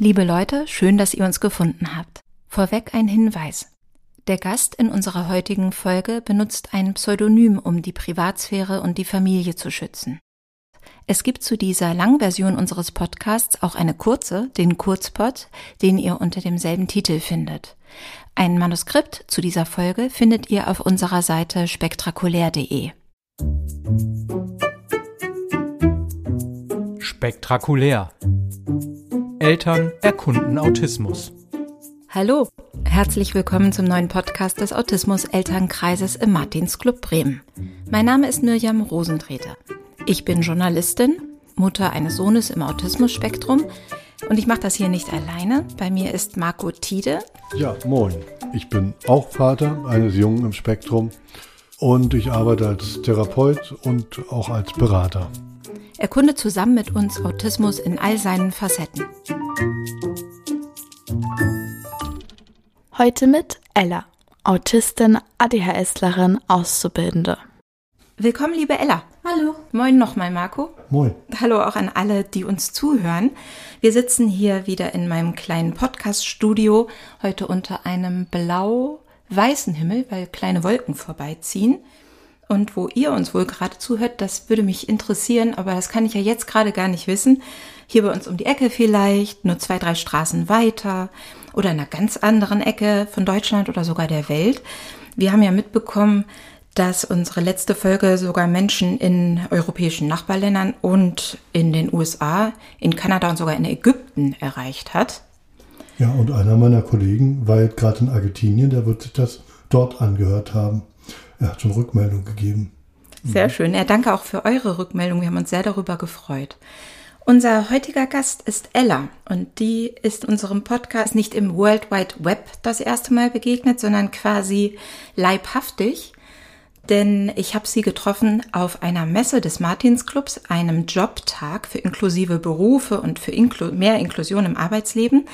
Liebe Leute, schön, dass ihr uns gefunden habt. Vorweg ein Hinweis. Der Gast in unserer heutigen Folge benutzt ein Pseudonym, um die Privatsphäre und die Familie zu schützen. Es gibt zu dieser Langversion unseres Podcasts auch eine kurze, den Kurzpod, den ihr unter demselben Titel findet. Ein Manuskript zu dieser Folge findet ihr auf unserer Seite spektakulär.de. Spektakulär. Eltern erkunden Autismus. Hallo, herzlich willkommen zum neuen Podcast des Autismus-Elternkreises im Martinsclub Bremen. Mein Name ist Mirjam Rosentreter. Ich bin Journalistin, Mutter eines Sohnes im Autismus-Spektrum und ich mache das hier nicht alleine. Bei mir ist Marco Tiede. Ja, moin. Ich bin auch Vater eines Jungen im Spektrum und ich arbeite als Therapeut und auch als Berater. Erkunde zusammen mit uns Autismus in all seinen Facetten. Heute mit Ella, Autistin, ADHSlerin, Auszubildende. Willkommen, liebe Ella. Hallo. Moin nochmal, Marco. Moin. Hallo auch an alle, die uns zuhören. Wir sitzen hier wieder in meinem kleinen Podcast-Studio, heute unter einem blau-weißen Himmel, weil kleine Wolken vorbeiziehen. Und wo ihr uns wohl gerade zuhört, das würde mich interessieren, aber das kann ich ja jetzt gerade gar nicht wissen. Hier bei uns um die Ecke vielleicht, nur zwei, drei Straßen weiter oder in einer ganz anderen Ecke von Deutschland oder sogar der Welt. Wir haben ja mitbekommen, dass unsere letzte Folge sogar Menschen in europäischen Nachbarländern und in den USA, in Kanada und sogar in Ägypten erreicht hat. Ja, und einer meiner Kollegen war gerade in Argentinien, der wird sich das dort angehört haben. Er hat schon Rückmeldung gegeben. Sehr schön. Ja, danke auch für eure Rückmeldung. Wir haben uns sehr darüber gefreut. Unser heutiger Gast ist Ella und die ist unserem Podcast nicht im World Wide Web das erste Mal begegnet, sondern quasi leibhaftig. Denn ich habe sie getroffen auf einer Messe des Martinsclubs, einem Jobtag für inklusive Berufe und für Inklu mehr Inklusion im Arbeitsleben.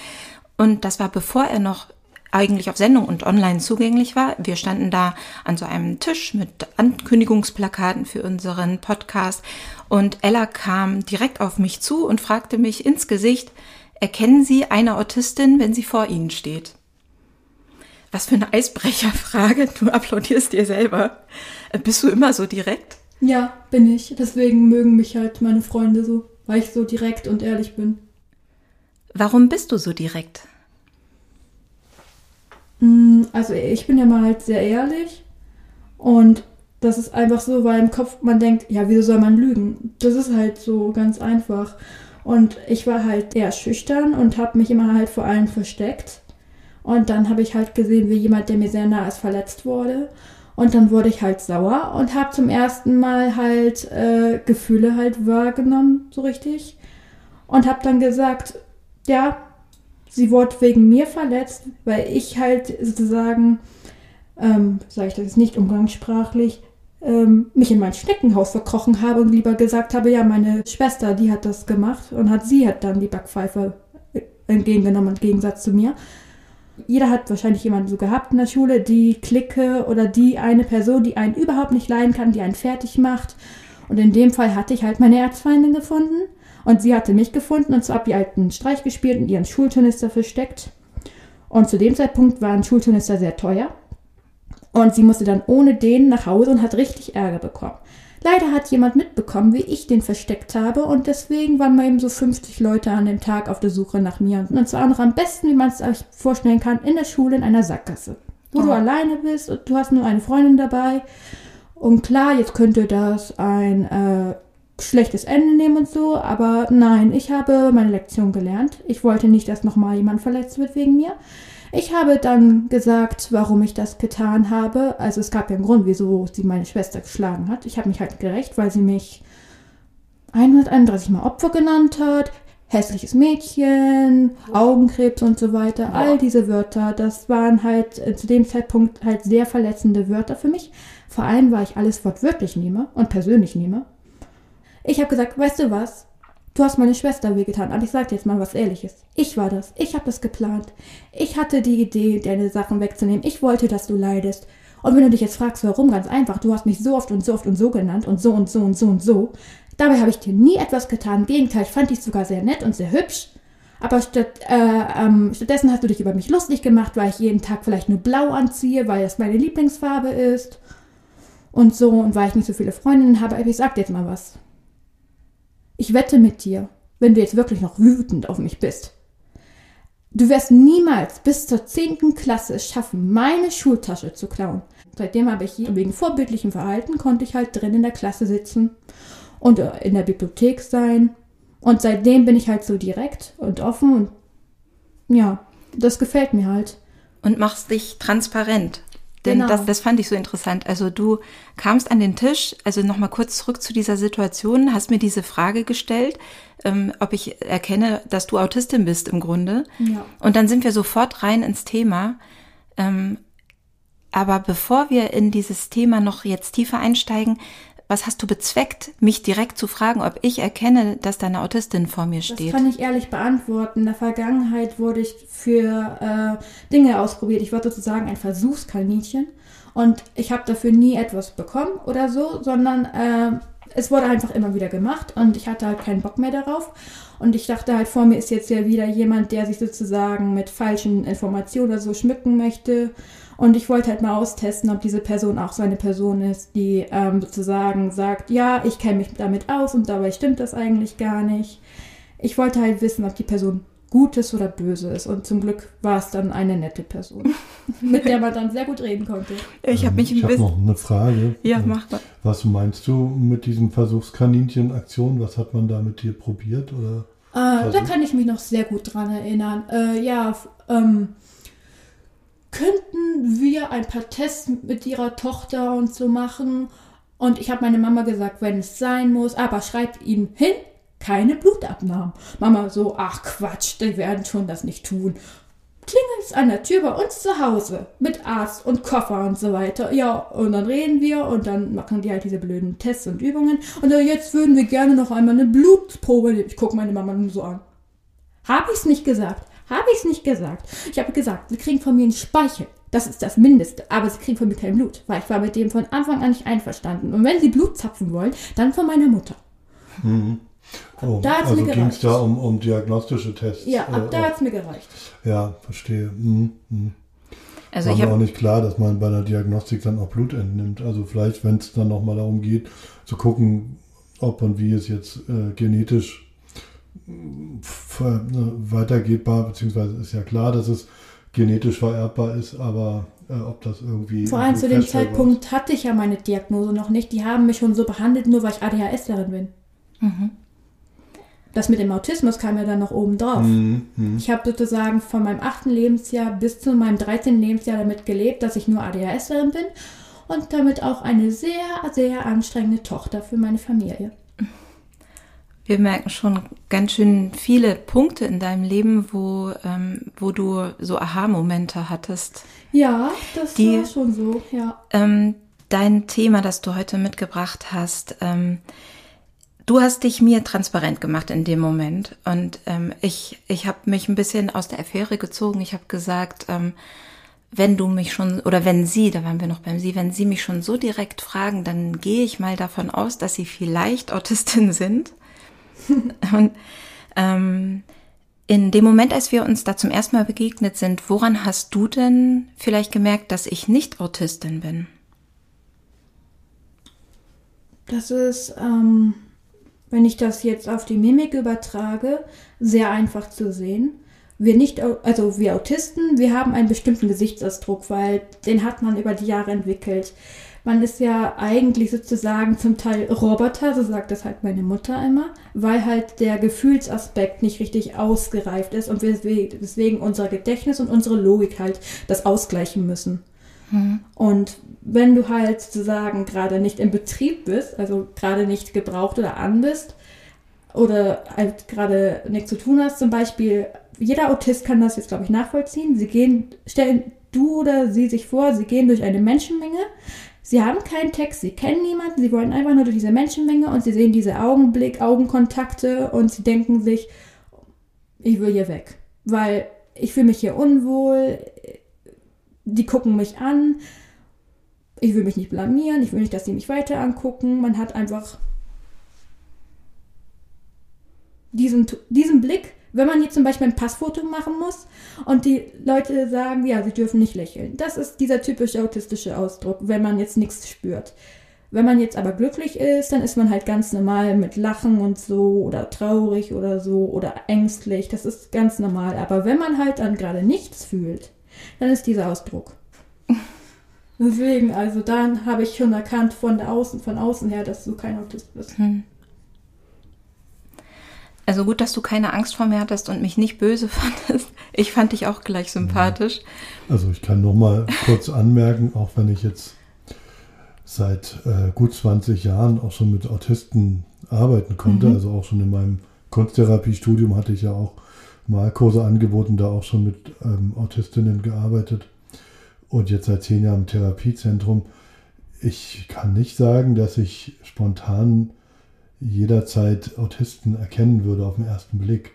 Und das war bevor er noch eigentlich auf Sendung und online zugänglich war. Wir standen da an so einem Tisch mit Ankündigungsplakaten für unseren Podcast und Ella kam direkt auf mich zu und fragte mich ins Gesicht, erkennen Sie eine Autistin, wenn sie vor Ihnen steht? Was für eine Eisbrecherfrage. Du applaudierst dir selber. Bist du immer so direkt? Ja, bin ich. Deswegen mögen mich halt meine Freunde so, weil ich so direkt und ehrlich bin. Warum bist du so direkt? Mm, also ich bin ja mal halt sehr ehrlich und das ist einfach so, weil im Kopf man denkt, ja, wieso soll man lügen? Das ist halt so ganz einfach. Und ich war halt eher schüchtern und habe mich immer halt vor allen versteckt. Und dann habe ich halt gesehen, wie jemand, der mir sehr nah ist, verletzt wurde. Und dann wurde ich halt sauer und habe zum ersten Mal halt äh, Gefühle halt wahrgenommen, so richtig. Und habe dann gesagt, ja, sie wurde wegen mir verletzt, weil ich halt sozusagen, ähm, sage ich das jetzt nicht umgangssprachlich, ähm, mich in mein Schneckenhaus verkrochen habe und lieber gesagt habe, ja, meine Schwester, die hat das gemacht und hat sie hat dann die Backpfeife entgegengenommen im Gegensatz zu mir. Jeder hat wahrscheinlich jemanden so gehabt in der Schule, die Clique oder die eine Person, die einen überhaupt nicht leiden kann, die einen fertig macht. Und in dem Fall hatte ich halt meine Erzfeindin gefunden. Und sie hatte mich gefunden und zwar ab die alten Streich gespielt und ihren Schulturnister versteckt. Und zu dem Zeitpunkt war ein Schulturnister sehr teuer. Und sie musste dann ohne den nach Hause und hat richtig Ärger bekommen. Leider hat jemand mitbekommen, wie ich den versteckt habe und deswegen waren mal eben so 50 Leute an dem Tag auf der Suche nach mir. Und zwar noch am besten, wie man es euch vorstellen kann, in der Schule in einer Sackgasse. Wo oh. du alleine bist und du hast nur eine Freundin dabei. Und klar, jetzt könnte das ein äh, schlechtes Ende nehmen und so, aber nein, ich habe meine Lektion gelernt. Ich wollte nicht, dass nochmal jemand verletzt wird wegen mir. Ich habe dann gesagt, warum ich das getan habe. Also es gab ja einen Grund, wieso sie meine Schwester geschlagen hat. Ich habe mich halt gerecht, weil sie mich 131 Mal Opfer genannt hat, hässliches Mädchen, Augenkrebs und so weiter. All diese Wörter, das waren halt zu dem Zeitpunkt halt sehr verletzende Wörter für mich. Vor allem, weil ich alles wortwörtlich nehme und persönlich nehme. Ich habe gesagt, weißt du was? Du hast meine Schwester wehgetan, aber ich sag dir jetzt mal was Ehrliches. Ich war das. Ich habe das geplant. Ich hatte die Idee, deine Sachen wegzunehmen. Ich wollte, dass du leidest. Und wenn du dich jetzt fragst, warum, ganz einfach. Du hast mich so oft und so oft und so genannt und so und so und so und so. Dabei habe ich dir nie etwas getan. Im Gegenteil, ich fand dich sogar sehr nett und sehr hübsch. Aber statt, äh, ähm, stattdessen hast du dich über mich lustig gemacht, weil ich jeden Tag vielleicht nur blau anziehe, weil das meine Lieblingsfarbe ist. Und so, und weil ich nicht so viele Freundinnen habe. Ich sag dir jetzt mal was. Ich wette mit dir, wenn du jetzt wirklich noch wütend auf mich bist. Du wirst niemals bis zur 10. Klasse es schaffen, meine Schultasche zu klauen. Seitdem habe ich wegen vorbildlichem Verhalten konnte ich halt drin in der Klasse sitzen und äh, in der Bibliothek sein. Und seitdem bin ich halt so direkt und offen und ja, das gefällt mir halt. Und machst dich transparent. Denn Genau. das, das fand ich so interessant. Also du kamst an den Tisch, also nochmal kurz zurück zu dieser Situation, hast mir diese Frage gestellt, ähm, ob ich erkenne, dass du Autistin bist im Grunde. Ja. Und dann sind wir sofort rein ins Thema. Ähm, aber bevor wir in dieses Thema noch jetzt tiefer einsteigen, was hast du bezweckt, mich direkt zu fragen, ob ich erkenne, dass da eine Autistin vor mir Das steht? kann ich ehrlich beantworten. In der Vergangenheit wurde ich für äh, Dinge ausprobiert. Ich war sozusagen ein Versuchskaninchen und ich habe dafür nie etwas bekommen oder so, sondern äh, es wurde einfach immer wieder gemacht und ich hatte halt keinen Bock mehr darauf. Und ich dachte halt, vor mir ist jetzt ja wieder jemand, der sich sozusagen mit falschen Informationen oder so schmücken möchte. Und ich wollte halt mal austesten, ob diese Person auch so eine Person ist, die ähm, sozusagen sagt, ja, ich kenne mich damit aus und dabei stimmt das eigentlich gar nicht. Ich wollte halt wissen, ob die Person Gutes oder Böse ist. Und zum Glück war es dann eine nette Person, mit der man dann sehr gut reden konnte. Ich habe mich Ähm, ich ein habe noch eine Frage. Ja, Ähm, mach mal. Was meinst du mit diesem Versuchskaninchen-Aktion? Was hat man da mit dir probiert? Oder? Äh, da kann ich mich noch sehr gut dran erinnern. Äh, ja, ähm, könnten wir ein paar Tests mit ihrer Tochter und so machen? Und ich habe meine Mama gesagt, wenn es sein muss, aber schreibt ihm hin, keine Blutabnahmen. Mama so, ach Quatsch, die werden schon das nicht tun. Klingelt es an der Tür bei uns zu Hause mit Arzt und Koffer und so weiter. Ja, und dann reden wir und dann machen die halt diese blöden Tests und Übungen. Und jetzt würden wir gerne noch einmal eine Blutprobe. Ich gucke meine Mama nur so an. Habe ich es nicht gesagt? Habe ich es nicht gesagt? Ich habe gesagt, sie kriegen von mir einen Speichel. Das ist das Mindeste. Aber sie kriegen von mir kein Blut, weil ich war mit dem von Anfang an nicht einverstanden. Und wenn sie Blut zapfen wollen, dann von meiner Mutter. Oh, da hat's also mir ging es da um, um diagnostische Tests? Ja, ab äh, da auch? hat es mir gereicht. Ja, verstehe. Hm, hm. Also War ich mir auch nicht klar, dass man bei einer Diagnostik dann auch Blut entnimmt. Also vielleicht, wenn es dann nochmal darum geht, zu gucken, ob und wie es jetzt äh, genetisch ne, weitergeht, war, beziehungsweise ist ja klar, dass es genetisch vererbbar ist, aber äh, ob das irgendwie... Vor allem zu dem feststellbar ist. Zeitpunkt hatte ich ja meine Diagnose noch nicht. Die haben mich schon so behandelt, nur weil ich ADHSlerin bin. Das mit dem Autismus kam ja dann noch oben drauf. Mhm, mhm. Ich habe sozusagen von meinem achten Lebensjahr bis zu meinem 13. Lebensjahr damit gelebt, dass ich nur ADHSlerin bin und damit auch eine sehr, sehr anstrengende Tochter für meine Familie. Wir merken schon ganz schön viele Punkte in deinem Leben, wo, ähm, wo du so Aha-Momente hattest. Ja, das Die- war schon so, ja. Ähm, dein Thema, das du heute mitgebracht hast, ähm, du hast dich mir transparent gemacht in dem Moment. Und ähm, ich, ich habe mich ein bisschen aus der Affäre gezogen. Ich habe gesagt, ähm, wenn du mich schon, oder wenn sie, da waren wir noch beim sie, wenn sie mich schon so direkt fragen, dann gehe ich mal davon aus, dass sie vielleicht Autistin sind. Und ähm, in dem Moment, als wir uns da zum ersten Mal begegnet sind, woran hast du denn vielleicht gemerkt, dass ich nicht Autistin bin? Das ist, ähm, wenn ich das jetzt auf die Mimik übertrage, sehr einfach zu sehen. Wir nicht, also wir Autisten, wir haben einen bestimmten Gesichtsausdruck, weil den hat man über die Jahre entwickelt. Man ist ja eigentlich sozusagen zum Teil Roboter, so sagt das halt meine Mutter immer, weil halt der Gefühlsaspekt nicht richtig ausgereift ist und wir deswegen- unser Gedächtnis und unsere Logik halt das ausgleichen müssen. Und wenn du halt sozusagen gerade nicht im Betrieb bist, also gerade nicht gebraucht oder an bist, oder halt gerade nichts zu tun hast, zum Beispiel, jeder Autist kann das jetzt, glaube ich, nachvollziehen. Sie gehen, stellen du oder sie sich vor, sie gehen durch eine Menschenmenge. Sie haben keinen Text, sie kennen niemanden, sie wollen einfach nur durch diese Menschenmenge und sie sehen diese Augenblick, Augenkontakte und sie denken sich, ich will hier weg, weil ich fühle mich hier unwohl, die gucken mich an, ich will mich nicht blamieren, ich will nicht, dass sie mich weiter angucken. Man hat einfach diesen, diesen Blick, Wenn man jetzt zum Beispiel ein Passfoto machen muss und die Leute sagen, ja, sie dürfen nicht lächeln. Das ist dieser typische autistische Ausdruck, wenn man jetzt nichts spürt. Wenn man jetzt aber glücklich ist, dann ist man halt ganz normal mit Lachen und so oder traurig oder so oder ängstlich. Das ist ganz normal. Aber wenn man halt dann gerade nichts fühlt, dann ist dieser Ausdruck. Deswegen, also dann habe ich schon erkannt von Außen, von außen her, dass du kein Autist bist. Hm. Also gut, dass du keine Angst vor mir hattest und mich nicht böse fandest. Ich fand dich auch gleich sympathisch. Also ich kann noch mal kurz anmerken, auch wenn ich jetzt seit äh, gut 20 Jahren auch schon mit Autisten arbeiten konnte, mhm. also auch schon in meinem Kunsttherapiestudium hatte ich ja auch Malkurse angeboten, da auch schon mit ähm, Autistinnen gearbeitet und jetzt seit zehn Jahren im Therapiezentrum. Ich kann nicht sagen, dass ich spontan jederzeit Autisten erkennen würde auf den ersten Blick.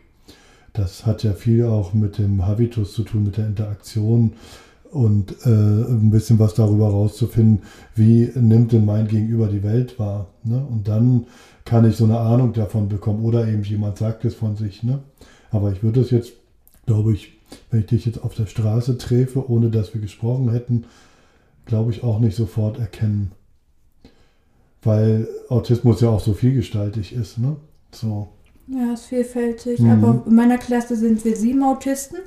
Das hat ja viel auch mit dem Habitus zu tun, mit der Interaktion und äh, ein bisschen was darüber rauszufinden, wie nimmt denn mein Gegenüber die Welt wahr. Ne? Und dann kann ich so eine Ahnung davon bekommen oder eben jemand sagt es von sich. Ne? Aber ich würde es jetzt, glaube ich, wenn ich dich jetzt auf der Straße treffe, ohne dass wir gesprochen hätten, glaube ich auch nicht sofort erkennen weil Autismus ja auch so vielgestaltig ist, ne? So. Ja, ist vielfältig. Mhm. Aber in meiner Klasse sind wir sieben Autisten.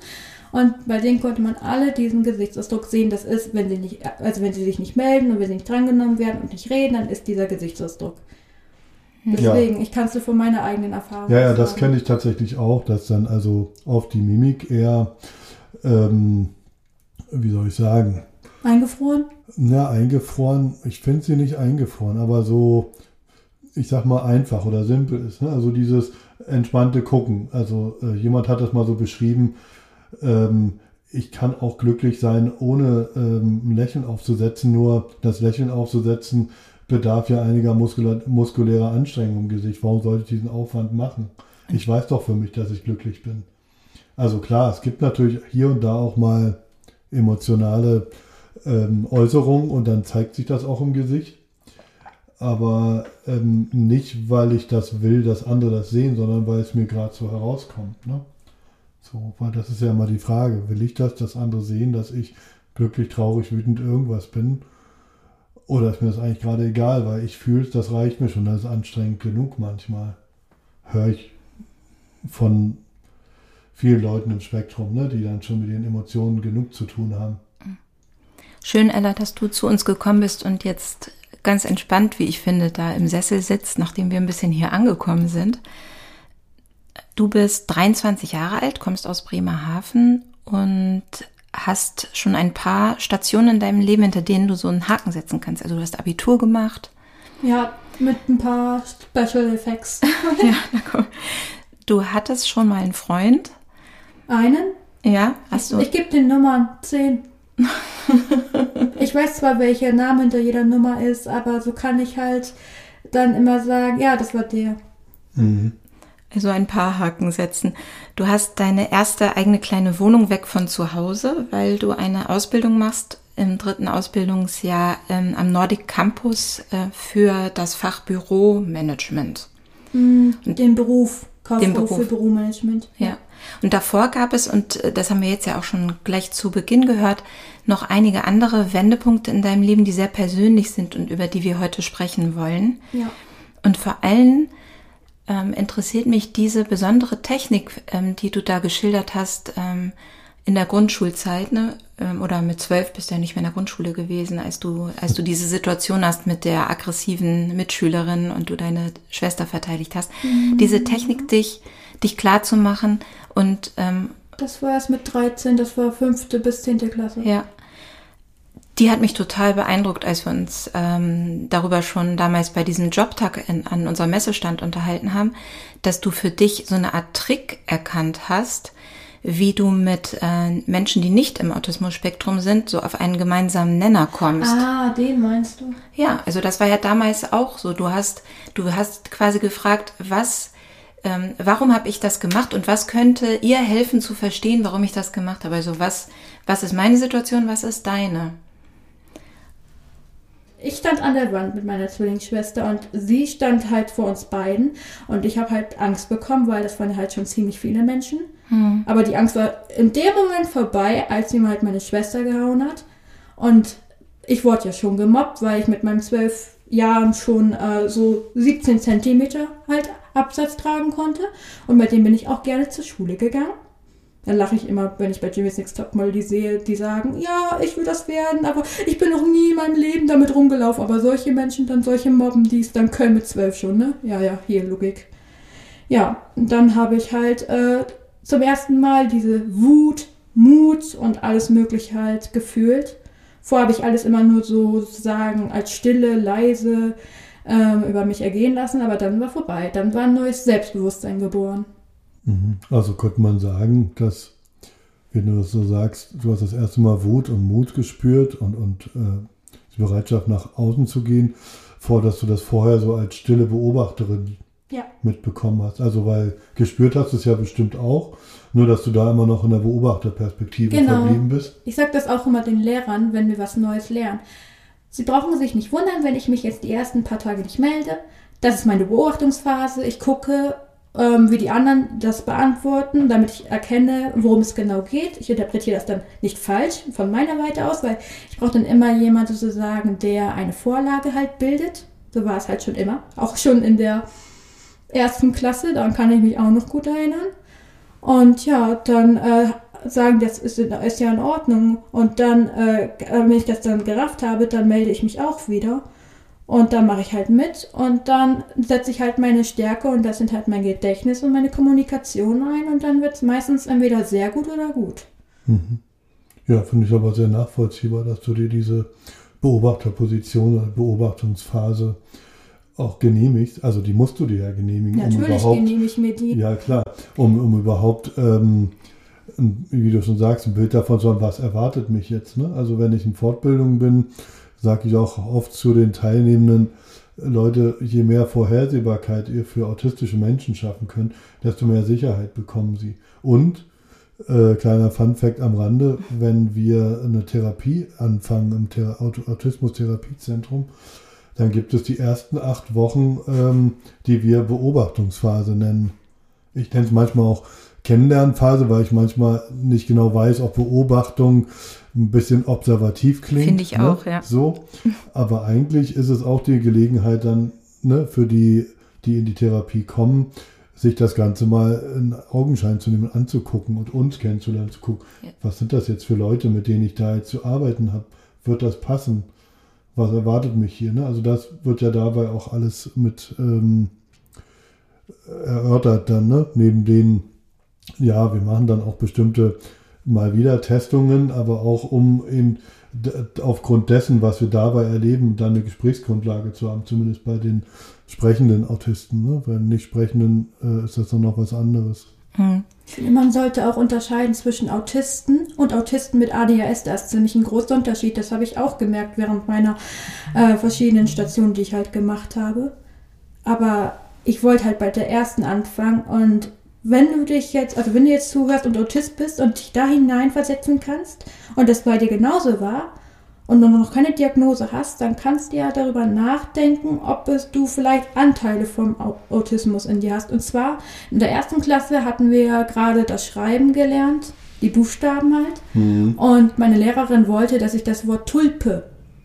Und bei denen konnte man alle diesen Gesichtsausdruck sehen. Das ist, wenn sie nicht, also wenn sie sich nicht melden und wenn sie nicht drangenommen werden und nicht reden, dann ist dieser Gesichtsausdruck. Deswegen, ja. ich kann es dir von meiner eigenen Erfahrung Ja, ja, sagen. das kenne ich tatsächlich auch, dass dann also auf die Mimik eher, ähm, wie soll ich sagen, Eingefroren? Ja, eingefroren. Ich finde sie nicht eingefroren, aber so, ich sag mal, einfach oder simpel ist. Ne? Also dieses entspannte Gucken. Also äh, jemand hat das mal so beschrieben. Ähm, ich kann auch glücklich sein, ohne ähm, ein Lächeln aufzusetzen. Nur das Lächeln aufzusetzen bedarf ja einiger muskula muskulärer Anstrengung im Gesicht. Warum sollte ich diesen Aufwand machen? Ich weiß doch für mich, dass ich glücklich bin. Also klar, es gibt natürlich hier und da auch mal emotionale ähm, Äußerung und dann zeigt sich das auch im Gesicht. Aber ähm, nicht, weil ich das will, dass andere das sehen, sondern weil es mir gerade so herauskommt. Ne? So, weil das ist ja immer die Frage. Will ich das, dass andere sehen, dass ich glücklich, traurig, wütend irgendwas bin? Oder ist mir das eigentlich gerade egal, weil ich fühle, das reicht mir schon, das ist anstrengend genug manchmal. Höre ich von vielen Leuten im Spektrum, ne, die dann schon mit ihren Emotionen genug zu tun haben. Schön, Ella, dass du zu uns gekommen bist und jetzt ganz entspannt, wie ich finde, da im Sessel sitzt, nachdem wir ein bisschen hier angekommen sind. Du bist 23 Jahre alt, kommst aus Bremerhaven und hast schon ein paar Stationen in deinem Leben, hinter denen du so einen Haken setzen kannst. Also du hast Abitur gemacht. Ja, mit ein paar Special Effects. ja, na komm. Du hattest schon mal einen Freund. Einen? Ja, hast du. Ich, ich gebe den Nummern 10. ich weiß zwar, welcher Name hinter jeder Nummer ist, aber so kann ich halt dann immer sagen, ja, das war der. Mhm. Also ein paar Haken setzen. Du hast deine erste eigene kleine Wohnung weg von zu Hause, weil du eine Ausbildung machst im dritten Ausbildungsjahr ähm, am Nordic Campus äh, für das Fach Büromanagement. Mhm, den Beruf, den Beruf. für Büromanagement. Ja. Und davor gab es, und äh, das haben wir jetzt ja auch schon gleich zu Beginn gehört, noch einige andere Wendepunkte in deinem Leben, die sehr persönlich sind und über die wir heute sprechen wollen. Ja. Und vor allem ähm, interessiert mich diese besondere Technik, ähm, die du da geschildert hast, ähm, in der Grundschulzeit, ne? Ähm, oder mit zwölf bist du ja nicht mehr in der Grundschule gewesen, als du, als du diese Situation hast mit der aggressiven Mitschülerin und du deine Schwester verteidigt hast. Mhm. Diese Technik, dich, dich klar zu machen und ähm, das war erst mit 13, das war fünfte bis zehnte Klasse. Ja. Die hat mich total beeindruckt, als wir uns ähm, darüber schon damals bei diesem Jobtag in, an unserem Messestand unterhalten haben, dass du für dich so eine Art Trick erkannt hast, wie du mit äh, Menschen, die nicht im Autismus-Spektrum sind, so auf einen gemeinsamen Nenner kommst. Ah, den meinst du? Ja, also das war ja damals auch so. Du hast, du hast quasi gefragt, was ähm, warum habe ich das gemacht und was könnte ihr helfen zu verstehen, warum ich das gemacht habe? Also was, was ist meine Situation, was ist deine? ich stand an der Wand mit meiner Zwillingsschwester und sie stand halt vor uns beiden und ich habe halt Angst bekommen, weil das waren halt schon ziemlich viele Menschen. Hm. Aber die Angst war in dem Moment vorbei, als sie mal halt meine Schwester gehauen hat. Und ich wurde ja schon gemobbt, weil ich mit meinen zwölf Jahren schon äh, so 17 Zentimeter halt Absatz tragen konnte. Und mit dem bin ich auch gerne zur Schule gegangen. Dann lache ich immer, wenn ich bei Jimmy's Next Top mal die sehe, die sagen, ja, ich will das werden, aber ich bin noch nie in meinem Leben damit rumgelaufen. Aber solche Menschen, dann solche Mobben, die es dann können mit zwölf schon, ne? Ja, ja, hier, Logik. Ja, und dann habe ich halt äh, zum ersten Mal diese Wut, Mut und alles Mögliche halt gefühlt. Vorher habe ich alles immer nur so sozusagen als stille, leise ähm, über mich ergehen lassen, aber dann war vorbei. Dann war ein neues Selbstbewusstsein geboren. Mhm. Also könnte man sagen, dass, wenn du das so sagst, du hast das erste Mal Wut und Mut gespürt und, und äh, die Bereitschaft nach außen zu gehen, vor, dass du das vorher so als stille Beobachterin Ja. mitbekommen hast. Also weil gespürt hast du es ja bestimmt auch, nur dass du da immer noch in der Beobachterperspektive Genau. verblieben bist. Ich sage das auch immer den Lehrern, wenn wir was Neues lernen. Sie brauchen sich nicht wundern, wenn ich mich jetzt die ersten paar Tage nicht melde. Das ist meine Beobachtungsphase. Ich gucke, ähm, wie die anderen das beantworten, damit ich erkenne, worum es genau geht. Ich interpretiere das dann nicht falsch von meiner Seite aus, weil ich brauche dann immer jemanden sozusagen, der eine Vorlage halt bildet. So war es halt schon immer. Auch schon in der ersten Klasse, daran kann ich mich auch noch gut erinnern. Und ja, dann äh, sagen, das ist, ist ja in Ordnung. Und dann, äh, wenn ich das dann gerafft habe, dann melde ich mich auch wieder. Und dann mache ich halt mit und dann setze ich halt meine Stärke und das sind halt mein Gedächtnis und meine Kommunikation ein und dann wird es meistens entweder sehr gut oder gut. Ja, finde ich aber sehr nachvollziehbar, dass du dir diese Beobachterposition oder Beobachtungsphase auch genehmigst. Also die musst du dir ja genehmigen, um Natürlich überhaupt genehmige ich mir die. Ja, klar. Um, um überhaupt, ähm, wie du schon sagst, ein Bild davon haben, was erwartet mich jetzt. Ne? Also wenn ich in Fortbildung bin, sage ich auch oft zu den Teilnehmenden, Leute, je mehr Vorhersehbarkeit ihr für autistische Menschen schaffen könnt, desto mehr Sicherheit bekommen sie. Und, äh, kleiner Fun-Fact am Rande, wenn wir eine Therapie anfangen im Thera Aut- Autismus-Therapiezentrum, dann gibt es die ersten acht Wochen, ähm, die wir Beobachtungsphase nennen. Ich nenne es manchmal auch Kennenlernphase, weil ich manchmal nicht genau weiß, ob Beobachtung ein bisschen observativ klingt. Finde ich ne? auch, ja. So. Aber eigentlich ist es auch die Gelegenheit dann ne, für die, die in die Therapie kommen, sich das Ganze mal in Augenschein zu nehmen, anzugucken und uns kennenzulernen, zu gucken, Ja. was sind das jetzt für Leute, mit denen ich da jetzt zu arbeiten habe? Wird das passen? Was erwartet mich hier? Ne? Also das wird ja dabei auch alles mit ähm, erörtert dann, ne? neben den, ja, wir machen dann auch bestimmte mal wieder Testungen, aber auch um d- aufgrund dessen, was wir dabei erleben, dann eine Gesprächsgrundlage zu haben, zumindest bei den sprechenden Autisten. Ne? Bei den nicht sprechenden äh, ist das dann noch was anderes. Hm. Ich finde, man sollte auch unterscheiden zwischen Autisten und Autisten mit ADHS. Da ist nämlich ein großer Unterschied. Das habe ich auch gemerkt während meiner äh, verschiedenen Stationen, die ich halt gemacht habe. Aber ich wollte halt bei der ersten anfangen und wenn du dich jetzt, also wenn du jetzt zuhörst und Autist bist und dich da hineinversetzen kannst und das bei dir genauso war und du noch keine Diagnose hast, dann kannst du ja darüber nachdenken, ob es du vielleicht Anteile vom Au- Autismus in dir hast. Und zwar in der ersten Klasse hatten wir ja gerade das Schreiben gelernt, die Buchstaben halt. Und meine Lehrerin wollte, dass ich das Wort Tulpe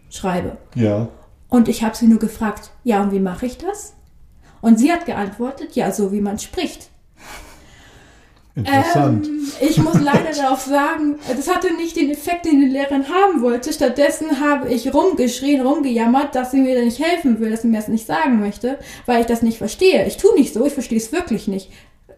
schreibe. Ja. Und ich habe sie nur gefragt, ja, und wie mache ich das? Und sie hat geantwortet, ja, so wie man spricht. Interessant. Ähm, ich muss leider darauf sagen, das hatte nicht den Effekt, den die Lehrerin haben wollte. Stattdessen habe ich rumgeschrien, rumgejammert, dass sie mir da nicht helfen will, dass sie mir das nicht sagen möchte, weil ich das nicht verstehe. Ich tue nicht so, ich verstehe es wirklich nicht.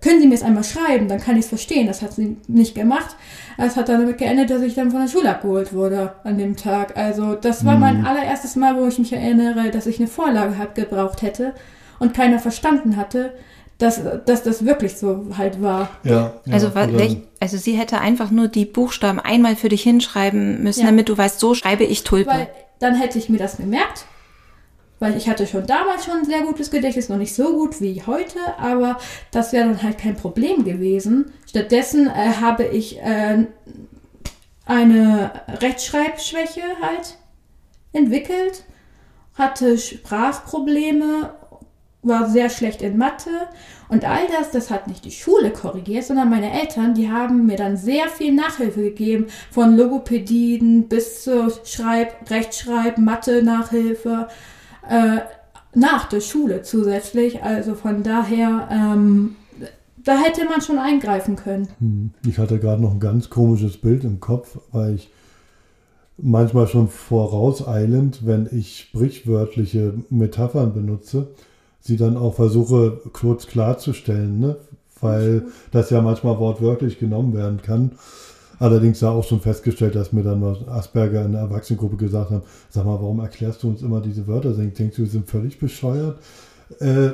Können Sie mir es einmal schreiben, dann kann ich es verstehen. Das hat sie nicht gemacht. Es hat dann damit geendet, dass ich dann von der Schule abgeholt wurde an dem Tag. Also das war mein allererstes Mal, wo ich mich erinnere, dass ich eine Vorlage halt gebraucht hätte und keiner verstanden hatte, dass, dass das wirklich so halt war. ja, ja. Also, welch, also sie hätte einfach nur die Buchstaben einmal für dich hinschreiben müssen, Ja. damit du weißt, so schreibe ich Tulpe. Weil dann hätte ich mir das gemerkt. Weil ich hatte schon damals schon ein sehr gutes Gedächtnis, noch nicht so gut wie heute, aber das wäre dann halt kein Problem gewesen. Stattdessen äh, habe ich äh, eine Rechtschreibschwäche halt entwickelt hatte Sprachprobleme, war sehr schlecht in Mathe und all das, das hat nicht die Schule korrigiert, sondern meine Eltern, die haben mir dann sehr viel Nachhilfe gegeben, von Logopädien bis zur Schreib-, Rechtschreib-, Mathe-Nachhilfe, äh, nach der Schule zusätzlich. Also von daher, ähm, da hätte man schon eingreifen können. Hm. Ich hatte gerade noch ein ganz komisches Bild im Kopf, weil ich manchmal schon vorauseilend, wenn ich sprichwörtliche Metaphern benutze, sie dann auch versuche kurz klarzustellen, ne? weil das ja manchmal wortwörtlich genommen werden kann. Allerdings da auch schon festgestellt, dass mir dann Asperger in der Erwachsenengruppe gesagt haben, sag mal, warum erklärst du uns immer diese Wörter? Denkst du, wir sind völlig bescheuert? Äh,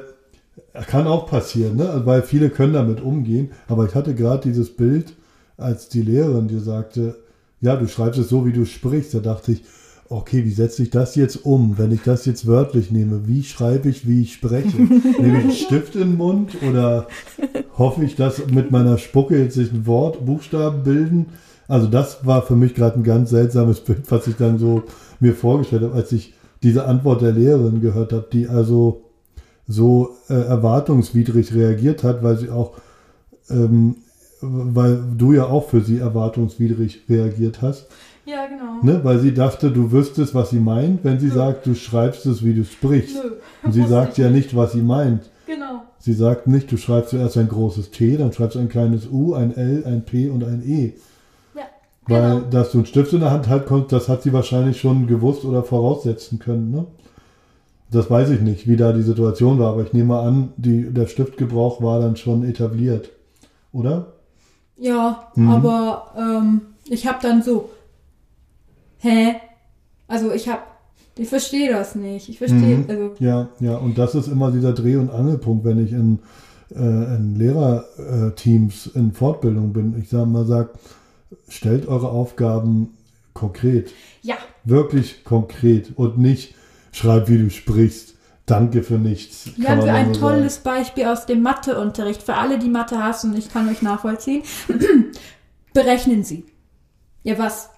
kann auch passieren, ne? weil viele können damit umgehen. Aber ich hatte gerade dieses Bild, als die Lehrerin dir sagte, ja, du schreibst es so, wie du sprichst. Da dachte ich, okay, wie setze ich das jetzt um, wenn ich das jetzt wörtlich nehme? Wie schreibe ich, wie ich spreche? Nehme ich einen Stift in den Mund oder hoffe ich, dass mit meiner Spucke jetzt sich ein Wort, Buchstaben bilden? Also das war für mich gerade ein ganz seltsames Bild, was ich dann so mir vorgestellt habe, als ich diese Antwort der Lehrerin gehört habe, die also so äh, erwartungswidrig reagiert hat, weil sie auch, ähm, weil du ja auch für sie erwartungswidrig reagiert hast. Ja, genau. Ne? Weil sie dachte, du wüsstest, was sie meint, wenn sie Nö. sagt, du schreibst es, wie du sprichst. Nö. Und sie sagt ja nicht. was sie meint. Genau. Sie sagt nicht, du schreibst zuerst ein großes T, dann schreibst du ein kleines U, ein L, ein P und ein E. Ja, Weil, genau. dass du einen Stift in der Hand halt konntest, das hat sie wahrscheinlich schon gewusst oder voraussetzen können. Ne? Das weiß ich nicht, wie da die Situation war, aber ich nehme an, die, der Stiftgebrauch war dann schon etabliert. Oder? Ja, Mhm. aber ähm, ich habe dann so, hä? Also ich habe, ich verstehe das nicht. Ich verstehe, Mhm. also Ja, ja, und das ist immer dieser Dreh- und Angelpunkt, wenn ich in, äh, in Lehrerteams in Fortbildung bin. Ich sage mal, sag, stellt eure Aufgaben konkret, ja, wirklich konkret und nicht schreib, wie du sprichst. Danke für nichts. Haben wir ein tolles Beispiel aus dem Matheunterricht. Für alle, die Mathe hassen, ich kann euch nachvollziehen. Berechnen Sie. Ja, was?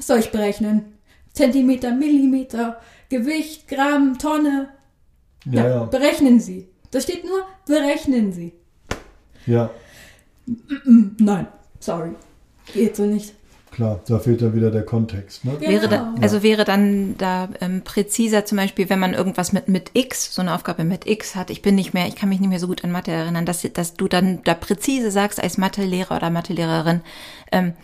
Was soll ich berechnen? Zentimeter, Millimeter, Gewicht, Gramm, Tonne. Ja, ja, Berechnen Sie. Da steht nur, berechnen Sie. ja, Nein, sorry. Geht so nicht. klar, da fehlt dann wieder der Kontext. Ne? Wäre da, Genau. also wäre dann da ähm, präziser zum Beispiel, wenn man irgendwas mit, mit X, so eine Aufgabe mit X hat, ich bin nicht mehr, ich kann mich nicht mehr so gut an Mathe erinnern, dass, dass du dann da präzise sagst als Mathelehrer oder Mathelehrerin, ähm,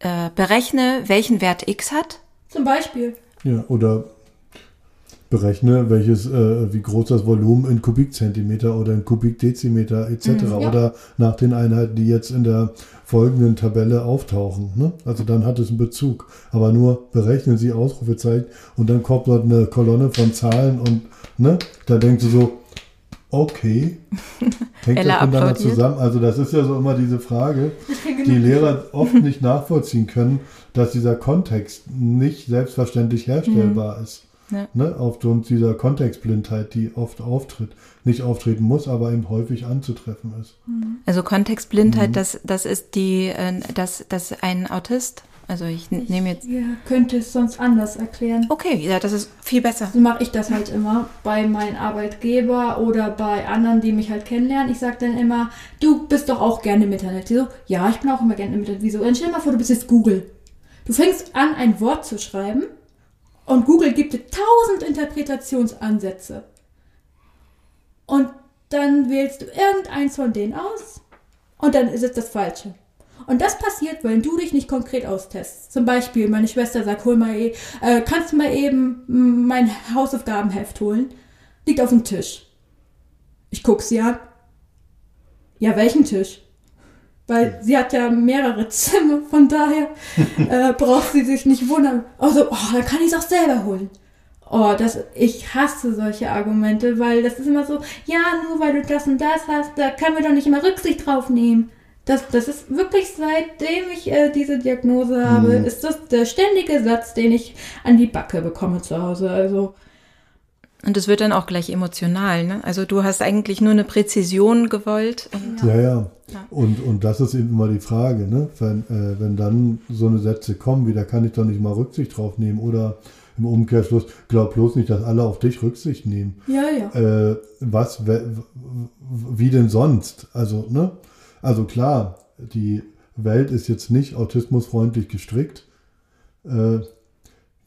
äh, berechne, welchen Wert X hat. Zum Beispiel. Ja, oder berechne, welches, äh, wie groß das Volumen in Kubikzentimeter oder in Kubikdezimeter etc. Mhm, ja. Oder nach den Einheiten, die jetzt in der folgenden Tabelle auftauchen. Ne? Also dann hat es einen Bezug. Aber nur berechnen Sie Ausrufezeichen und dann kommt dort eine Kolonne von Zahlen und ne, da denkst du so, okay, hängt das miteinander applaudiert. zusammen? Also das ist ja so immer diese Frage, die Lehrer oft nicht nachvollziehen können, dass dieser Kontext nicht selbstverständlich herstellbar ist. Ja. Ne, aufgrund dieser Kontextblindheit, die oft auftritt. Nicht auftreten muss, aber eben häufig anzutreffen ist. Also Kontextblindheit, Mhm. das, das ist die, äh, das, das ein Autist. Also ich n- nehme jetzt. Ja, könnte es sonst anders erklären. Okay, ja, das ist viel besser. So mache ich das halt immer bei meinem Arbeitgeber oder bei anderen, die mich halt kennenlernen. Ich sage dann immer, du bist doch auch gerne im Internet. Die so, ja, ich bin auch immer gerne im Internet. Wieso? Dann stell dir mal vor, du bist jetzt Google. Du fängst an, ein Wort zu schreiben und Google gibt dir tausend Interpretationsansätze. Und dann wählst du irgendeins von denen aus und dann ist es das Falsche. Und das passiert, wenn du dich nicht konkret austestest. Zum Beispiel, meine Schwester sagt, hol mal, eh- äh, kannst du mal eben mm, mein Hausaufgabenheft holen? Liegt auf dem Tisch. Ich guck sie an. Ja, welchen Tisch? Weil sie hat ja mehrere Zimmer, von daher äh, braucht sie sich nicht wundern. Also, oh, dann kann ich es auch selber holen. Oh, das, ich hasse solche Argumente, weil das ist immer so, ja, nur weil du das und das hast, da können wir doch nicht immer Rücksicht drauf nehmen. Das, das ist wirklich seitdem ich äh, diese Diagnose habe, ist das der ständige Satz, den ich an die Backe bekomme zu Hause. Also, Und es wird dann auch gleich emotional, ne? Also du hast eigentlich nur eine Präzision gewollt. Und Ja, ja. Ja. Und, und das ist eben immer die Frage, ne? wenn, äh, wenn dann so eine Sätze kommen, wie da kann ich doch nicht mal Rücksicht drauf nehmen oder im Umkehrschluss, glaub bloß nicht, dass alle auf dich Rücksicht nehmen. Ja, ja. Äh, was, wie denn sonst? Also, ne? Also klar, die Welt ist jetzt nicht autismusfreundlich gestrickt. Äh,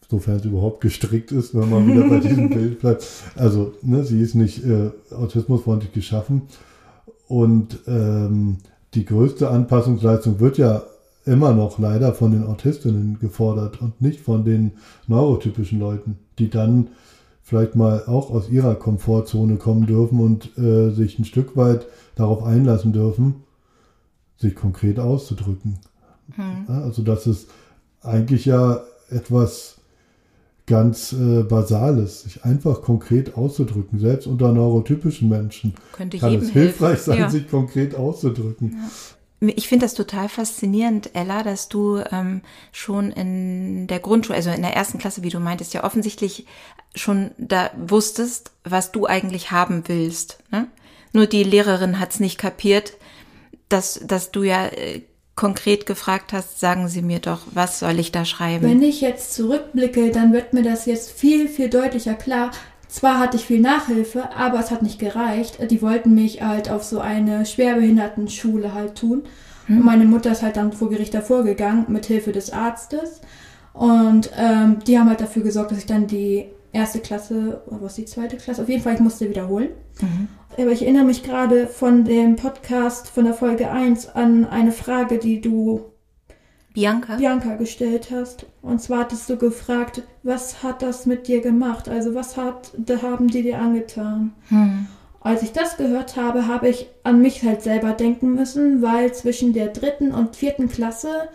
sofern es überhaupt gestrickt ist, wenn man wieder bei diesem Bild bleibt. Also, ne, sie ist nicht äh, autismusfreundlich geschaffen. Und ähm, die größte Anpassungsleistung wird ja immer noch leider von den Autistinnen gefordert und nicht von den neurotypischen Leuten, die dann vielleicht mal auch aus ihrer Komfortzone kommen dürfen und äh, sich ein Stück weit darauf einlassen dürfen, sich konkret auszudrücken. Ja, also das ist eigentlich ja etwas ganz äh, Basales, sich einfach konkret auszudrücken. Selbst unter neurotypischen Menschen Könnte kann es hilfreich helfen. sein, Ja. sich konkret auszudrücken. Ich finde das total faszinierend, Ella, dass du ähm, schon in der Grundschule, also in der ersten Klasse, wie du meintest, ja offensichtlich schon da wusstest, was du eigentlich haben willst. Ne? Nur die Lehrerin hat es nicht kapiert, dass, dass du ja äh, konkret gefragt hast, sagen Sie mir doch, was soll ich da schreiben? Wenn ich jetzt zurückblicke, dann wird mir das jetzt viel, viel deutlicher klar. Zwar hatte ich viel Nachhilfe, aber es hat nicht gereicht. Die wollten mich halt auf so eine Schwerbehindertenschule halt tun. Und meine Mutter ist halt dann vor Gericht davor gegangen, mit Hilfe des Arztes. Und ähm, die haben halt dafür gesorgt, dass ich dann die erste Klasse, oder was die zweite Klasse, auf jeden Fall, ich musste wiederholen. Aber ich erinnere mich gerade von dem Podcast von der Folge 1 an eine Frage, die du Bianca? Bianca gestellt hast. Und zwar hattest du gefragt, was hat das mit dir gemacht? Also was hat, da haben die dir angetan? Hm. Als ich das gehört habe, habe ich an mich halt selber denken müssen, weil zwischen der dritten und vierten Klasse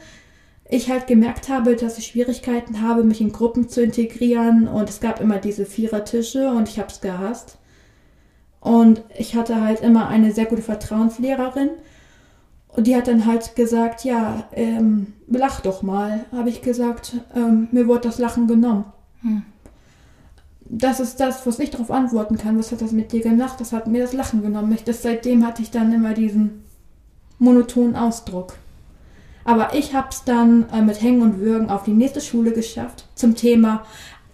ich halt gemerkt habe, dass ich Schwierigkeiten habe, mich in Gruppen zu integrieren und es gab immer diese Vierertische und ich habe es gehasst. Und ich hatte halt immer eine sehr gute Vertrauenslehrerin und die hat dann halt gesagt, ja, ähm, lach doch mal. Habe ich gesagt, ähm, mir wurde das Lachen genommen. Das ist das, was ich darauf antworten kann. Was hat das mit dir gemacht? Das hat mir das Lachen genommen. Ich, das, seitdem hatte ich dann immer diesen monotonen Ausdruck. Aber ich habe es dann äh, mit Hängen und Würgen auf die nächste Schule geschafft zum Thema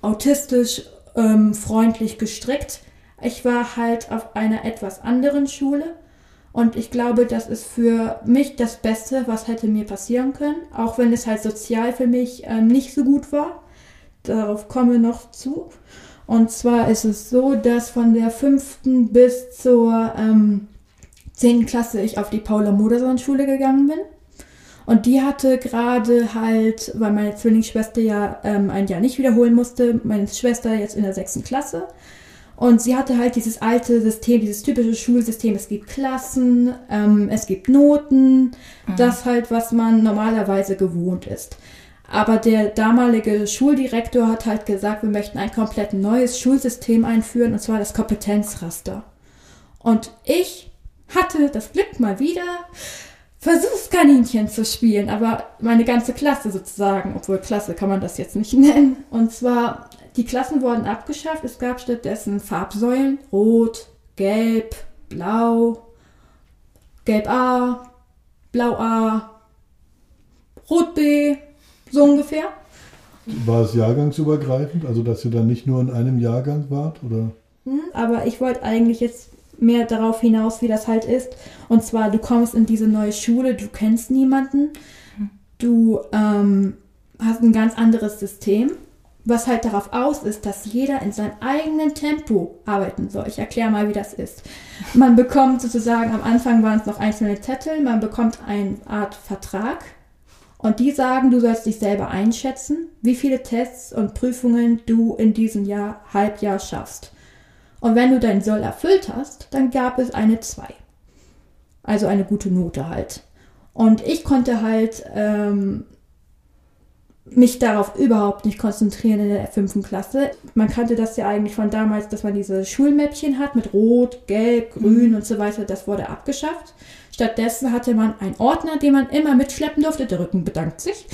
autistisch ähm, freundlich gestrickt. Ich war halt auf einer etwas anderen Schule und ich glaube, das ist für mich das Beste, was hätte mir passieren können, auch wenn es halt sozial für mich ähm, nicht so gut war. Darauf kommen wir noch zu. Und zwar ist es so, dass von der fünften bis zur ähm, Klasse ich auf die Paula Modersohn Schule gegangen bin. Und die hatte gerade halt, weil meine Zwillingsschwester ja ähm, ein Jahr nicht wiederholen musste, meine Schwester jetzt in der sechsten Klasse. Und sie hatte halt dieses alte System, dieses typische Schulsystem. Es gibt Klassen, ähm, es gibt Noten, das halt, was man normalerweise gewohnt ist. Aber der damalige Schuldirektor hat halt gesagt, wir möchten ein komplett neues Schulsystem einführen, und zwar das Kompetenzraster. Und ich hatte das Glück mal wieder, Versuchskaninchen zu spielen, aber meine ganze Klasse sozusagen, obwohl Klasse kann man das jetzt nicht nennen. Und zwar, die Klassen wurden abgeschafft, es gab stattdessen Farbsäulen, rot, gelb, blau, gelb A, blau A, rot B, so ungefähr. War es jahrgangsübergreifend, also dass ihr dann nicht nur in einem Jahrgang wart? Oder? Hm, Aber ich wollte eigentlich jetzt mehr darauf hinaus, wie das halt ist. Und zwar, du kommst in diese neue Schule, du kennst niemanden, du ähm, hast ein ganz anderes System, was halt darauf aus ist, dass jeder in seinem eigenen Tempo arbeiten soll. Ich erkläre mal, wie das ist. Man bekommt sozusagen, am Anfang waren es noch einzelne Zettel, man bekommt eine Art Vertrag. Und die sagen, du sollst dich selber einschätzen, wie viele Tests und Prüfungen du in diesem Jahr, Halbjahr schaffst. Und wenn du dein Soll erfüllt hast, dann gab es eine 2. Also eine gute Note halt. Und ich konnte halt ähm, mich darauf überhaupt nicht konzentrieren in der fünften Klasse. Man kannte das ja eigentlich von damals, dass man diese Schulmäppchen hat mit Rot, Gelb, Grün und so weiter. Das wurde abgeschafft. Stattdessen hatte man einen Ordner, den man immer mitschleppen durfte. Der Rücken bedankt sich.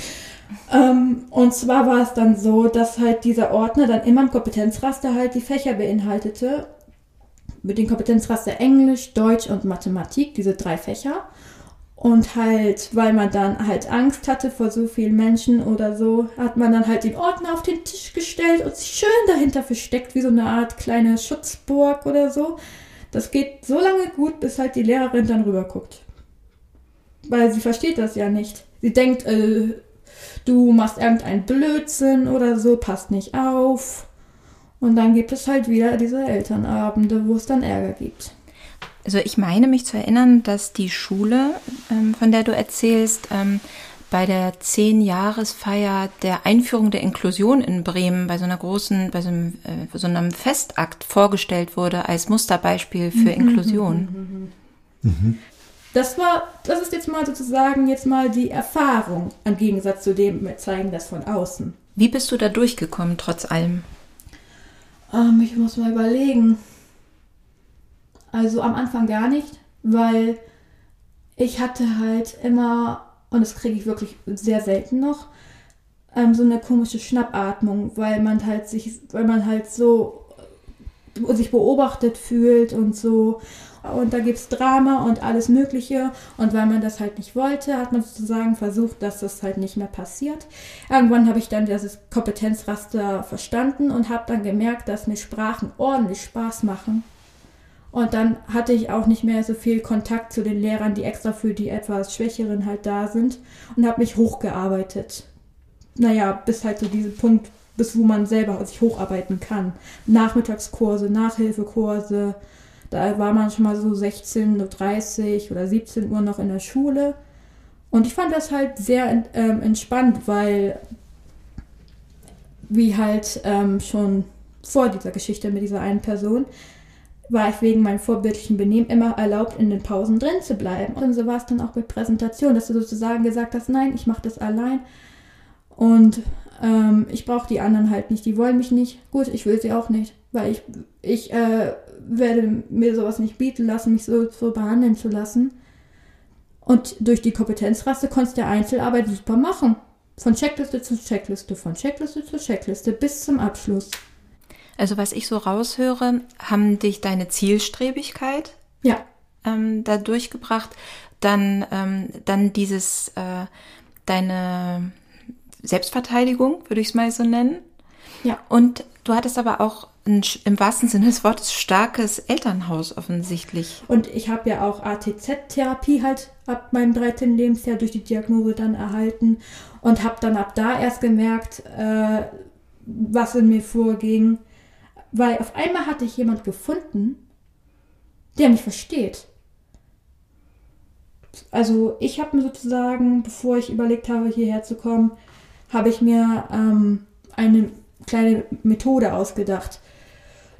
Ähm, und zwar war es dann so, dass halt dieser Ordner dann immer im Kompetenzraster halt die Fächer beinhaltete. Mit dem Kompetenzraster Englisch, Deutsch und Mathematik, diese drei Fächer. Und halt, weil man dann halt Angst hatte vor so vielen Menschen oder so, hat man dann halt den Ordner auf den Tisch gestellt und sich schön dahinter versteckt, wie so eine Art kleine Schutzburg oder so. Das geht so lange gut, bis halt die Lehrerin dann rüberguckt. Weil sie versteht das ja nicht. Sie denkt, äh, du machst irgendeinen Blödsinn oder so, passt nicht auf. Und dann gibt es halt wieder diese Elternabende, wo es dann Ärger gibt. Also ich meine mich zu erinnern, dass die Schule, ähm, von der du erzählst, ähm, bei der Zehn-Jahresfeier der Einführung der Inklusion in Bremen bei so einer großen, bei so einem, äh, so einem Festakt vorgestellt wurde als Musterbeispiel für Inklusion. Das war, das ist jetzt mal sozusagen jetzt mal die Erfahrung, im Gegensatz zu dem, wir zeigen das von außen. Wie bist du da durchgekommen, trotz allem? Ähm, ich muss mal überlegen. Also am Anfang gar nicht, weil ich hatte halt immer, und das kriege ich wirklich sehr selten noch, ähm, so eine komische Schnappatmung, weil man halt sich, weil man halt so äh, sich beobachtet fühlt und so. Und da gibt's Drama und alles Mögliche. Und weil man das halt nicht wollte, hat man sozusagen versucht, dass das halt nicht mehr passiert. Irgendwann habe ich dann dieses Kompetenzraster verstanden und habe dann gemerkt, dass mir Sprachen ordentlich Spaß machen. Und dann hatte ich auch nicht mehr so viel Kontakt zu den Lehrern, die extra für die etwas Schwächeren halt da sind und habe mich hochgearbeitet. Naja, bis halt zu diesem Punkt, bis wo man selber sich hocharbeiten kann. Nachmittagskurse, Nachhilfekurse. Da war man schon mal so 16.30 Uhr oder 17 Uhr noch in der Schule. Und ich fand das halt sehr ähm, entspannt, weil wie halt ähm, schon vor dieser Geschichte mit dieser einen Person, war ich wegen meinem vorbildlichen Benehmen immer erlaubt, in den Pausen drin zu bleiben. Und so war es dann auch bei Präsentation, dass du sozusagen gesagt hast, nein, ich mache das allein. Und ähm, ich brauche die anderen halt nicht. Die wollen mich nicht. Gut, ich will sie auch nicht. Weil ich, ich äh, werde mir sowas nicht bieten lassen, mich so, so behandeln zu lassen. Und durch die Kompetenzraste konntest du Einzelarbeit super machen. Von Checkliste zu Checkliste, von Checkliste zu Checkliste bis zum Abschluss. Also was ich so raushöre, haben dich deine Zielstrebigkeit Ja, ähm, da durchgebracht, dann, ähm, dann dieses, äh, deine Selbstverteidigung, würde ich es mal so nennen. ja. Und du hattest aber auch ein, im wahrsten Sinne des Wortes starkes Elternhaus offensichtlich. Und ich habe ja auch ATZ-Therapie halt ab meinem 13. Lebensjahr durch die Diagnose dann erhalten und habe dann ab da erst gemerkt, äh, was in mir vorging. Weil auf einmal hatte ich jemand gefunden, der mich versteht. Also ich habe mir sozusagen, bevor ich überlegt habe, hierher zu kommen, habe ich mir ähm, eine kleine Methode ausgedacht,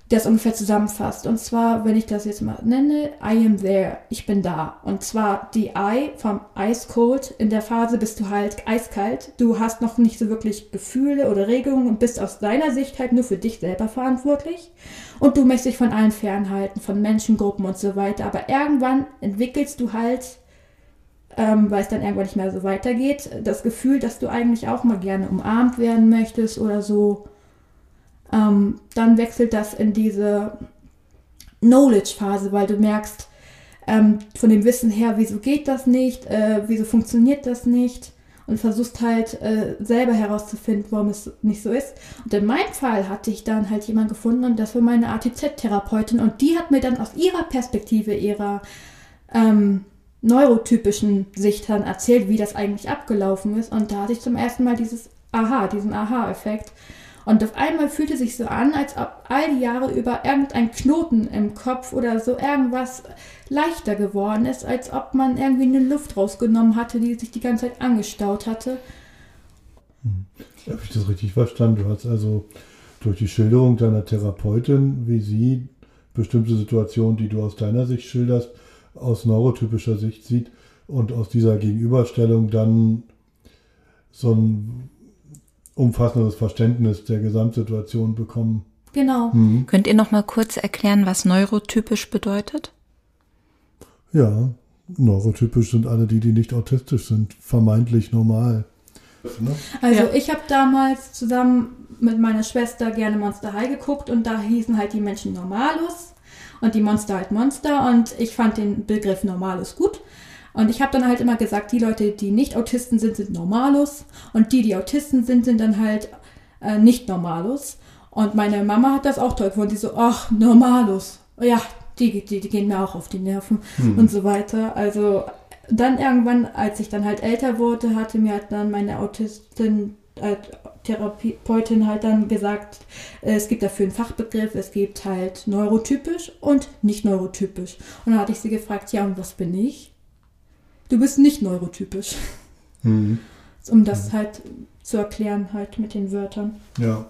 das ungefähr zusammenfasst. Und zwar, wenn ich das jetzt mal nenne, I am there, ich bin da. Und zwar die I vom Ice Cold. In der Phase bist du halt eiskalt. Du hast noch nicht so wirklich Gefühle oder Regungen und bist aus deiner Sicht halt nur für dich selber verantwortlich. Und du möchtest dich von allen fernhalten, von Menschengruppen und so weiter. Aber irgendwann entwickelst du halt ähm, weil es dann irgendwann nicht mehr so weitergeht, das Gefühl, dass du eigentlich auch mal gerne umarmt werden möchtest oder so, ähm, dann wechselt das in diese Knowledge-Phase, weil du merkst, ähm, von dem Wissen her, wieso geht das nicht, äh, wieso funktioniert das nicht und versuchst halt äh, selber herauszufinden, warum es nicht so ist. Und in meinem Fall hatte ich dann halt jemanden gefunden und das war meine ATZ-Therapeutin und die hat mir dann aus ihrer Perspektive, ihrer ähm, neurotypischen Sicht dann erzählt, wie das eigentlich abgelaufen ist. Und da hatte ich zum ersten Mal dieses Aha, diesen Aha-Effekt. Und auf einmal fühlte sich so an, als ob all die Jahre über irgendein Knoten im Kopf oder so irgendwas leichter geworden ist, als ob man irgendwie eine Luft rausgenommen hatte, die sich die ganze Zeit angestaut hatte. Habe ich das richtig verstanden? Du hast also durch die Schilderung deiner Therapeutin, wie sie bestimmte Situationen, die du aus deiner Sicht schilderst, aus neurotypischer Sicht sieht und aus dieser Gegenüberstellung dann so ein umfassendes Verständnis der Gesamtsituation bekommen. Genau. Könnt ihr noch mal kurz erklären, was neurotypisch bedeutet? Ja, neurotypisch sind alle die, die nicht autistisch sind, vermeintlich normal. Ne? Also Ja. ich habe damals zusammen mit meiner Schwester gerne Monster High geguckt und da hießen halt die Menschen Normalus und die Monster halt Monster und ich fand den Begriff Normalus gut. Und ich habe dann halt immer gesagt, die Leute, die nicht Autisten sind, sind Normalos. Und die, die Autisten sind, sind dann halt äh, nicht Normalos. Und meine Mama hat das auch toll gefunden. Die so, ach, Normalos. Ja, die, die, die gehen mir auch auf die Nerven und so weiter. Also dann irgendwann, als ich dann halt älter wurde, hatte mir halt dann meine Autistin, äh, Therapeutin halt dann gesagt, es gibt dafür einen Fachbegriff, es gibt halt neurotypisch und nicht neurotypisch. Und dann hatte ich sie gefragt, ja, und was bin ich? Du bist nicht neurotypisch. Mhm. Um das halt zu erklären, halt mit den Wörtern. Ja.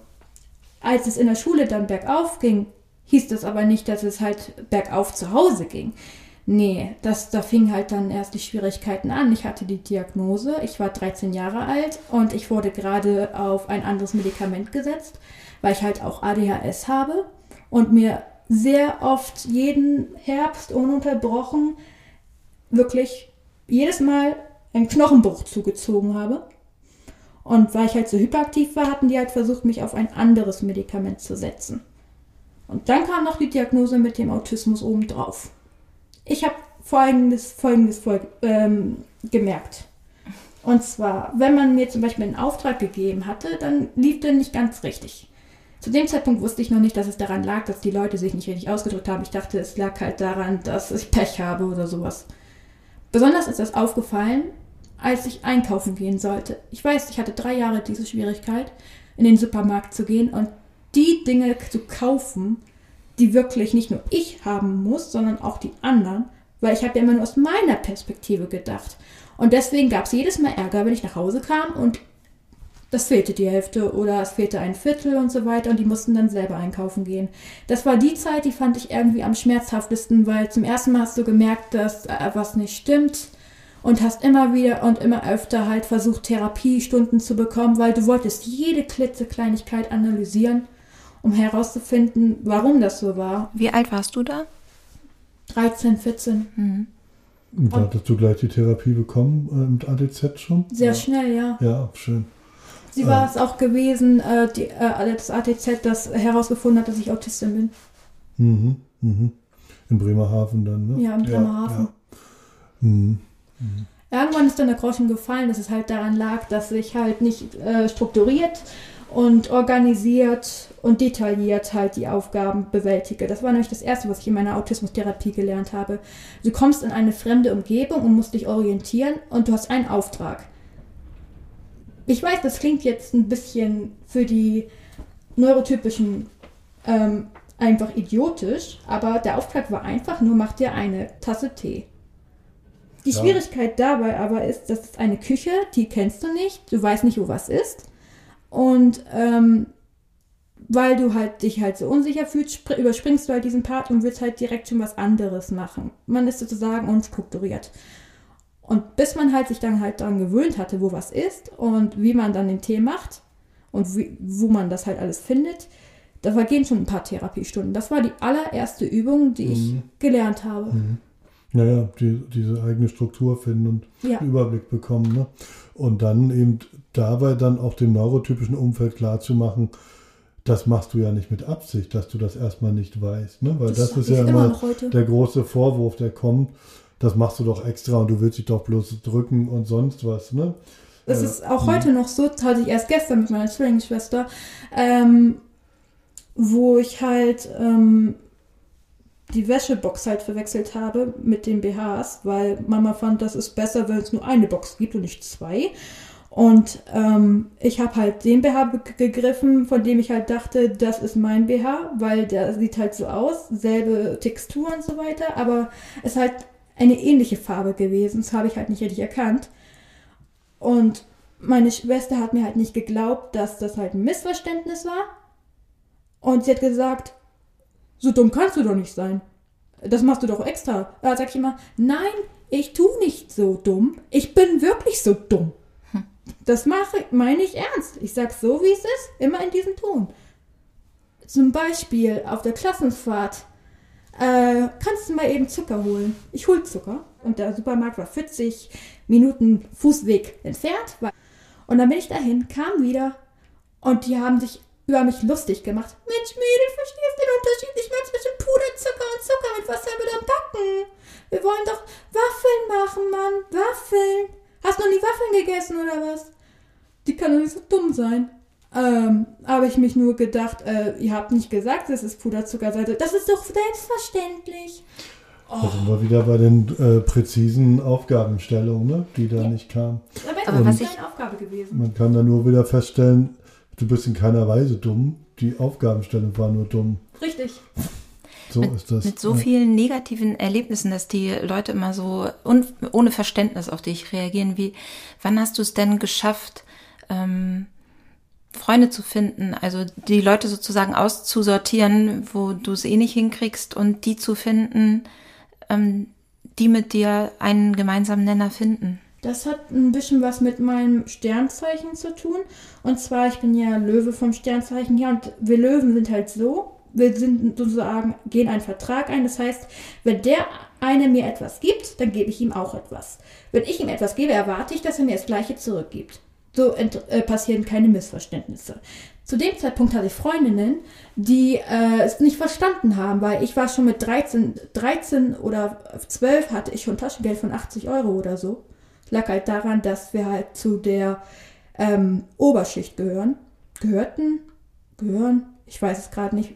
Als es in der Schule dann bergauf ging, hieß das aber nicht, dass es halt bergauf zu Hause ging. Nee, das, da fingen halt dann erst die Schwierigkeiten an. Ich hatte die Diagnose, ich war 13 Jahre alt und ich wurde gerade auf ein anderes Medikament gesetzt, weil ich halt auch ADHS habe und mir sehr oft jeden Herbst ununterbrochen wirklich jedes Mal einen Knochenbruch zugezogen habe. Und weil ich halt so hyperaktiv war, hatten die halt versucht, mich auf ein anderes Medikament zu setzen. Und dann kam noch die Diagnose mit dem Autismus obendrauf. Ich habe folgendes, folgendes Folg ähm, gemerkt. Und zwar, wenn man mir zum Beispiel einen Auftrag gegeben hatte, dann lief der nicht ganz richtig. Zu dem Zeitpunkt wusste ich noch nicht, dass es daran lag, dass die Leute sich nicht richtig ausgedrückt haben. Ich dachte, es lag halt daran, dass ich Pech habe oder sowas. Besonders ist das aufgefallen, als ich einkaufen gehen sollte. Ich weiß, ich hatte drei Jahre diese Schwierigkeit, in den Supermarkt zu gehen und die Dinge zu kaufen, die wirklich nicht nur ich haben muss, sondern auch die anderen, weil ich habe ja immer nur aus meiner Perspektive gedacht. Und deswegen gab es jedes Mal Ärger, wenn ich nach Hause kam und das fehlte die Hälfte oder es fehlte ein Viertel und so weiter und die mussten dann selber einkaufen gehen. Das war die Zeit, die fand ich irgendwie am schmerzhaftesten, weil zum ersten Mal hast du gemerkt, dass äh, was nicht stimmt und hast immer wieder und immer öfter halt versucht, Therapiestunden zu bekommen, weil du wolltest jede klitzekleinigkeit analysieren, um herauszufinden, warum das so war. Wie alt warst du da? 13, 14. Und da hattest du gleich die Therapie bekommen äh, mit ADZ schon? Sehr ja. schnell, ja. Ja, schön. Sie war es auch gewesen, äh, die, äh, das ATZ, das herausgefunden hat, dass ich Autistin bin. Mhm, mhm. In Bremerhaven dann, ne? Ja, in Bremerhaven. Ja, Mhm. Irgendwann ist dann der Groschen gefallen, dass es halt daran lag, dass ich halt nicht äh, strukturiert und organisiert und detailliert halt die Aufgaben bewältige. Das war nämlich das Erste, was ich in meiner Autismustherapie gelernt habe. Du kommst in eine fremde Umgebung und musst dich orientieren und du hast einen Auftrag. Ich weiß, das klingt jetzt ein bisschen für die neurotypischen ähm, einfach idiotisch, aber der Auftrag war einfach nur, mach dir eine Tasse Tee. Die Ja. Schwierigkeit dabei aber ist, das ist eine Küche, die kennst du nicht, du weißt nicht, wo was ist. Und ähm, weil du halt dich halt so unsicher fühlst, spr- überspringst du halt diesen Part und willst halt direkt schon was anderes machen. Man ist sozusagen unstrukturiert. Und bis man halt sich dann halt daran gewöhnt hatte, wo was ist und wie man dann den Tee macht und wie, wo man das halt alles findet, da vergehen schon ein paar Therapiestunden. Das war die allererste Übung, die ich gelernt habe. Naja, die, diese eigene Struktur finden und Ja. einen Überblick bekommen. Ne? Und dann eben dabei dann auch dem neurotypischen Umfeld klarzumachen, das machst du ja nicht mit Absicht, dass du das erstmal nicht weißt. Ne? Weil Das das, ist ja immer immer noch heute. der große Vorwurf, der kommt. Das machst du doch extra und du willst dich doch bloß drücken und sonst was. Ne? Das Äh, ist auch heute noch so, das hatte ich erst gestern mit meiner Zwillingsschwester, ähm, wo ich halt ähm, die Wäschebox halt verwechselt habe mit den BHs, weil Mama fand, das ist besser, wenn es nur eine Box gibt und nicht zwei. Und ähm, ich habe halt den BH gegriffen, von dem ich halt dachte, das ist mein BH, weil der sieht halt so aus, selbe Textur und so weiter, aber es ist halt eine ähnliche Farbe gewesen. Das habe ich halt nicht richtig erkannt. Und meine Schwester hat mir halt nicht geglaubt, dass das halt ein Missverständnis war. Und sie hat gesagt, so dumm kannst du doch nicht sein. Das machst du doch extra. Da sag ich immer, nein, ich tu nicht so dumm. Ich bin wirklich so dumm. Das mache, meine ich ernst. Ich sag so, wie es ist, immer in diesem Ton. Zum Beispiel auf der Klassenfahrt äh, kannst du mal eben Zucker holen. Ich hol Zucker. Und der Supermarkt war 40 Minuten Fußweg entfernt. Und dann bin ich dahin, kam wieder und die haben sich über mich lustig gemacht. Mensch, Mädel, verstehst du den Unterschied nicht mehr zwischen Puderzucker und Zucker mit Wasser mit am Backen? wir wollen doch Waffeln machen, Mann, Waffeln. Hast du noch nie Waffeln gegessen oder was? Die kann doch nicht so dumm sein. Ähm, habe ich mich nur gedacht, äh, ihr habt nicht gesagt, dass es Puderzucker sei. Das ist doch selbstverständlich. Da sind wir wieder bei den äh, präzisen Aufgabenstellungen, ne? die da nicht kamen. Aber, das was ist ich- eine Aufgabe gewesen. Man kann da nur wieder feststellen, du bist in keiner Weise dumm. Die Aufgabenstellung war nur dumm. Richtig. So mit, ist das. mit so Ja. vielen negativen Erlebnissen, dass die Leute immer so un, ohne Verständnis auf dich reagieren. Wie, wann hast du es denn geschafft, ähm, Freunde zu finden, also die Leute sozusagen auszusortieren, wo du es eh nicht hinkriegst und die zu finden, ähm, die mit dir einen gemeinsamen Nenner finden? Das hat ein bisschen was mit meinem Sternzeichen zu tun. Und zwar, ich bin ja Löwe vom Sternzeichen her und wir Löwen sind halt so, wir sind sozusagen, gehen einen Vertrag ein. Das heißt, wenn der eine mir etwas gibt, dann gebe ich ihm auch etwas. Wenn ich ihm etwas gebe, erwarte ich, dass er mir das Gleiche zurückgibt. So äh, passieren keine Missverständnisse. Zu dem Zeitpunkt hatte ich Freundinnen, die äh, es nicht verstanden haben, weil ich war schon mit 13, 13 oder 12 hatte ich schon Taschengeld von 80 Euro oder so. Lag halt daran, dass wir halt zu der ähm, Oberschicht gehören. Gehörten? Gehören? Ich weiß es gerade nicht.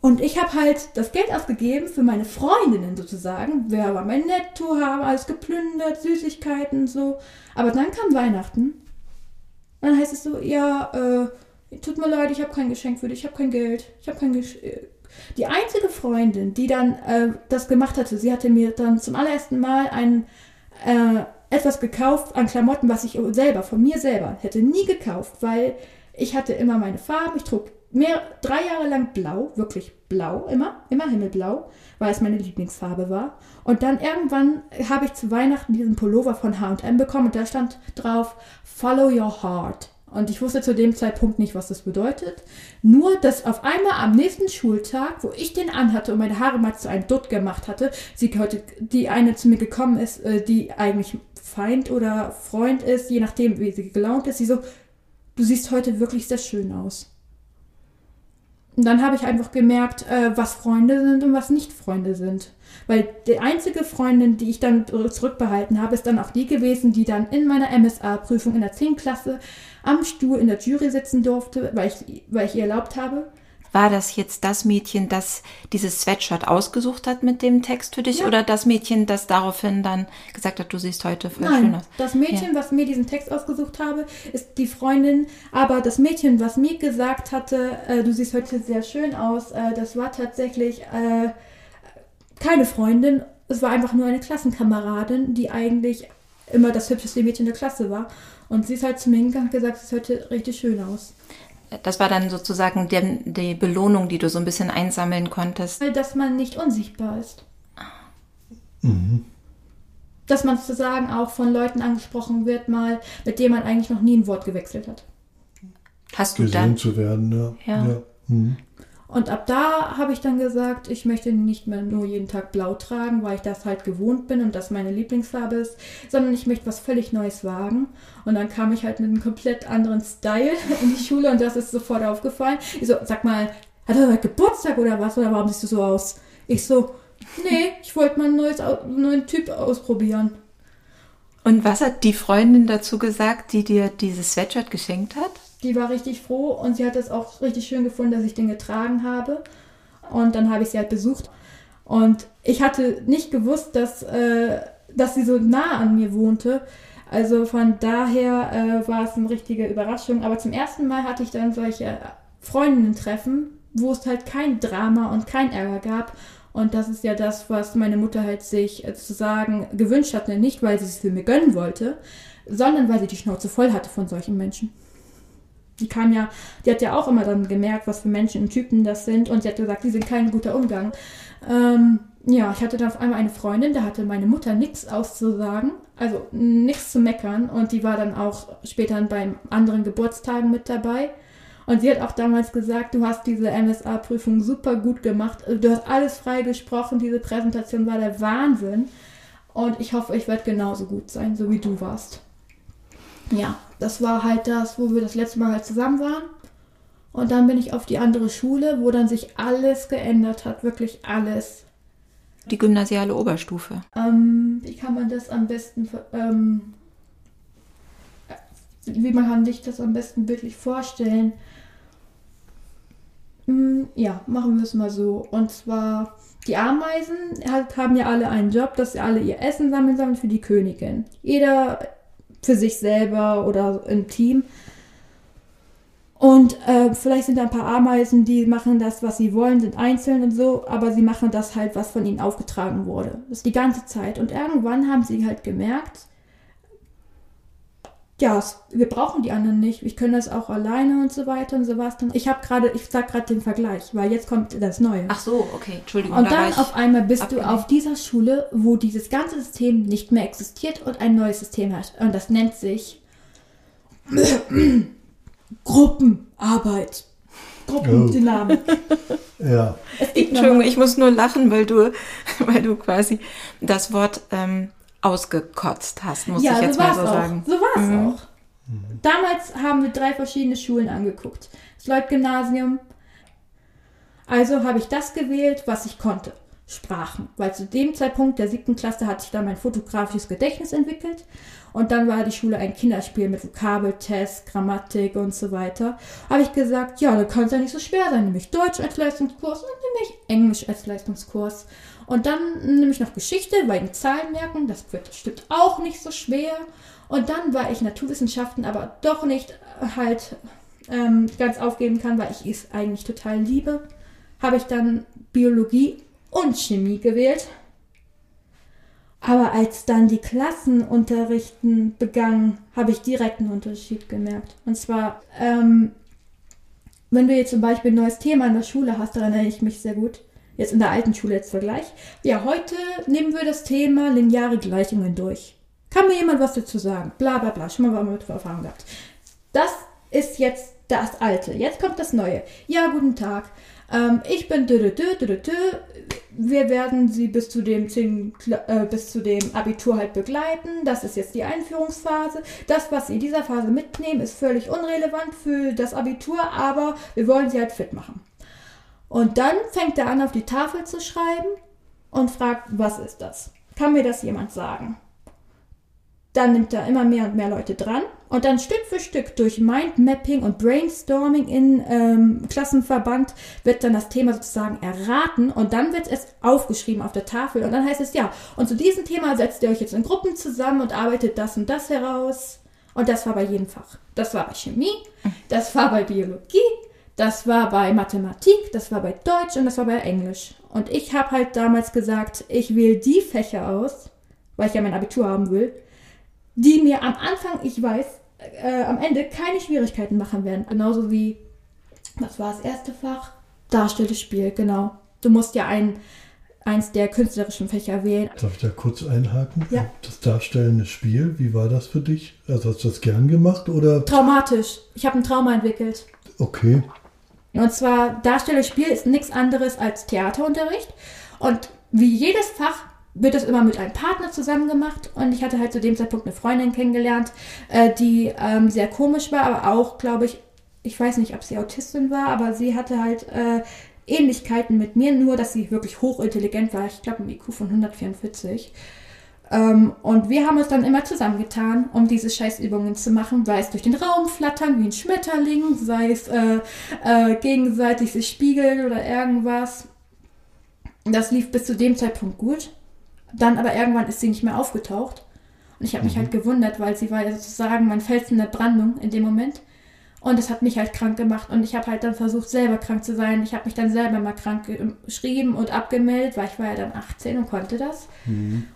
Und ich habe halt das Geld ausgegeben für meine Freundinnen sozusagen. Wir haben mein Netto, haben alles geplündert, Süßigkeiten und so. Aber dann kam Weihnachten. Dann heißt es so, ja, äh, tut mir leid, ich habe kein Geschenk für dich, ich habe kein Geld, ich habe kein Geschenk. Die einzige Freundin, die dann äh, das gemacht hatte, sie hatte mir dann zum allerersten Mal ein, äh, etwas gekauft an Klamotten, was ich selber, von mir selber, hätte nie gekauft, weil ich hatte immer meine Farben, ich trug mehr, drei Jahre lang blau, wirklich blau, immer, immer himmelblau, weil es meine Lieblingsfarbe war. Und dann irgendwann habe ich zu Weihnachten diesen Pullover von H&M bekommen und da stand drauf, Follow your heart. Und ich wusste zu dem Zeitpunkt nicht, was das bedeutet. Nur, dass auf einmal am nächsten Schultag, wo ich den anhatte und meine Haare mal zu einem Dutt gemacht hatte, sie heute, die eine zu mir gekommen ist, äh, die eigentlich Feind oder Freund ist, je nachdem, wie sie gelaunt ist, sie so, du siehst heute wirklich sehr schön aus. Und dann habe ich einfach gemerkt, äh, was Freunde sind und was nicht Freunde sind. Weil die einzige Freundin, die ich dann zurückbehalten habe, ist dann auch die gewesen, die dann in meiner MSA-Prüfung in der 10. Klasse am Stuhl in der Jury sitzen durfte, weil ich, weil ich ihr erlaubt habe. War das jetzt das Mädchen, das dieses Sweatshirt ausgesucht hat mit dem Text für dich Ja. oder das Mädchen, das daraufhin dann gesagt hat, du siehst heute voll schön Nein, aus? das Mädchen, was mir diesen Text ausgesucht habe, ist die Freundin. Aber das Mädchen, was mir gesagt hatte, äh, du siehst heute sehr schön aus, äh, das war tatsächlich äh, keine Freundin. Es war einfach nur eine Klassenkameradin, die eigentlich immer das hübscheste Mädchen der Klasse war. Und sie ist halt zu mir hingegangen und gesagt, sie sieht heute richtig schön aus. Das war dann sozusagen die, die Belohnung, die du so ein bisschen einsammeln konntest. Weil, dass man nicht unsichtbar ist. Dass man sozusagen auch von Leuten angesprochen wird, mal, mit denen man eigentlich noch nie ein Wort gewechselt hat. Hast du gesehen dann, zu werden, ja. Ja. Mhm. Und ab da habe ich dann gesagt, ich möchte nicht mehr nur jeden Tag blau tragen, weil ich das halt gewohnt bin und das meine Lieblingsfarbe ist, sondern ich möchte was völlig Neues wagen. Und dann kam ich halt mit einem komplett anderen Style in die Schule und das ist sofort aufgefallen. Ich so, sag mal, hat er Geburtstag oder was? Oder warum siehst du so aus? Ich so, nee, ich wollte mal ein neues, einen neuen Typ ausprobieren. und was hat die Freundin dazu gesagt, die dir dieses Sweatshirt geschenkt hat? Die war richtig froh und sie hat es auch richtig schön gefunden, dass ich den getragen habe. Und dann habe ich sie halt besucht. Und ich hatte nicht gewusst, dass, äh, dass sie so nah an mir wohnte. Also von daher äh, war es eine richtige Überraschung. Aber zum ersten Mal hatte ich dann solche Freundinnen-Treffen, wo es halt kein Drama und kein Ärger gab. Und das ist ja das, was meine Mutter halt sich äh, zu sagen gewünscht hatte. Nicht, weil sie es für mir gönnen wollte, sondern weil sie die Schnauze voll hatte von solchen Menschen. Die kam ja, die hat ja auch immer dann gemerkt, was für Menschen und Typen das sind und sie hat gesagt, die sind kein guter Umgang. Ähm, ja, ich hatte dann auf einmal eine Freundin, da hatte meine Mutter nichts auszusagen, also nichts zu meckern und die war dann auch später bei anderen Geburtstagen mit dabei. Und sie hat auch damals gesagt, du hast diese MSA-Prüfung super gut gemacht, du hast alles frei gesprochen, diese Präsentation war der Wahnsinn. Und ich hoffe, ich werde genauso gut sein, so wie du warst. Ja, das war halt das, wo wir das letzte Mal halt zusammen waren. Und dann bin ich auf die andere Schule, wo dann sich alles geändert hat, wirklich alles. Die gymnasiale Oberstufe. Ähm, wie kann man das am besten, ähm, wie man kann sich das am besten wirklich vorstellen? Hm, ja, machen wir es mal so. Und zwar, die Ameisen hat, haben ja alle einen Job, dass sie alle ihr Essen sammeln sollen für die Königin. Jeder für sich selber oder im Team. Und äh, vielleicht sind da ein paar Ameisen, die machen das, was sie wollen, sind einzeln und so, aber sie machen das halt, was von ihnen aufgetragen wurde. Das ist die ganze Zeit. Und irgendwann haben sie halt gemerkt, ja, wir brauchen die anderen nicht. Ich kann das auch alleine und so weiter und so was. Dann, ich habe gerade, ich sag gerade den Vergleich, weil jetzt kommt das Neue. Ach so, okay, Entschuldigung. Und dann auf einmal bist abgelenkt. du auf dieser Schule, wo dieses ganze System nicht mehr existiert und ein neues System hat. Und das nennt sich Gruppenarbeit. Gruppendynamik. Ja, Es gibt Entschuldigung, ich muss nur lachen, weil du, weil du quasi das Wort ähm, ausgekotzt hast, muss ich jetzt so mal so auch. sagen. So war es Mhm. auch. Damals haben wir drei verschiedene Schulen angeguckt. Das Lloyd-Gymnasium. Also habe ich das gewählt, was ich konnte. Sprachen. Weil zu dem Zeitpunkt der siebten Klasse hatte ich dann mein fotografisches Gedächtnis entwickelt. Und dann war die Schule ein Kinderspiel mit Vokabeltest, Grammatik und so weiter. Habe ich gesagt, ja, da kann es ja nicht so schwer sein. Nehme ich Deutsch als Leistungskurs und nehme ich Englisch als Leistungskurs. Und dann nehme ich noch Geschichte, weil die Zahlen merken, das wird bestimmt auch nicht so schwer. Und dann war ich Naturwissenschaften, aber doch nicht halt ähm, ganz aufgeben kann, weil ich es eigentlich total liebe, habe ich dann Biologie und Chemie gewählt. Aber als dann die Klassenunterrichten begannen, habe ich direkt einen Unterschied gemerkt. Und zwar, ähm, wenn du jetzt zum Beispiel ein neues Thema in der Schule hast, daran erinnere ich mich sehr gut. Jetzt in der alten Schule jetzt Vergleich. Ja, heute nehmen wir das Thema lineare Gleichungen durch. Kann mir jemand was dazu sagen? Bla bla bla. Schon mal mit Erfahrung gehabt. Das ist jetzt das Alte. Jetzt kommt das Neue. Ja, guten Tag. Ähm, ich bin dü, dü, dü. Wir werden Sie bis zu dem 10, Kla- äh, bis zu dem Abitur halt begleiten. Das ist jetzt die Einführungsphase. Das, was Sie in dieser Phase mitnehmen, ist völlig unrelevant für das Abitur, aber wir wollen Sie halt fit machen. Und dann fängt er an, auf die Tafel zu schreiben und fragt, was ist das? Kann mir das jemand sagen? Dann nimmt er immer mehr und mehr Leute dran und dann Stück für Stück durch Mindmapping und Brainstorming in ähm, Klassenverband wird dann das Thema sozusagen erraten und dann wird es aufgeschrieben auf der Tafel und dann heißt es ja, und zu diesem Thema setzt ihr euch jetzt in Gruppen zusammen und arbeitet das und das heraus. Und das war bei jedem Fach. Das war bei Chemie, das war bei Biologie, das war bei Mathematik, das war bei Deutsch und das war bei Englisch. Und ich habe halt damals gesagt, ich wähle die Fächer aus, weil ich ja mein Abitur haben will, die mir am Anfang, ich weiß, äh, am Ende keine Schwierigkeiten machen werden. Genauso wie, was war das erste Fach? Darstellendes Spiel, genau. Du musst ja ein, eins der künstlerischen Fächer wählen. darf ich da kurz einhaken? Ja. Das darstellende Spiel, wie war das für dich? Also hast du das gern gemacht oder? Traumatisch. Ich habe ein Trauma entwickelt. Okay. Und zwar, Darstellendes Spiel ist nichts anderes als Theaterunterricht. Und wie jedes Fach wird das immer mit einem Partner zusammen gemacht. Und ich hatte halt zu dem Zeitpunkt eine Freundin kennengelernt, äh, die ähm, sehr komisch war, aber auch, glaube ich, ich weiß nicht, ob sie Autistin war, aber sie hatte halt äh, Ähnlichkeiten mit mir, nur dass sie wirklich hochintelligent war. Ich glaube, ein IQ von 144. Ähm, und wir haben uns dann immer zusammengetan, um diese Scheißübungen zu machen, sei es durch den Raum flattern wie ein Schmetterling, sei es äh, äh, gegenseitig sich spiegeln oder irgendwas. Das lief bis zu dem Zeitpunkt gut. Dann aber irgendwann ist sie nicht mehr aufgetaucht. Und ich habe mich halt gewundert, weil sie war ja sozusagen mein Fels in der Brandung in dem Moment. Und das hat mich halt krank gemacht. Und ich habe halt dann versucht, selber krank zu sein. Ich habe mich dann selber mal krank geschrieben und abgemeldet, weil ich war ja dann 18 und konnte das.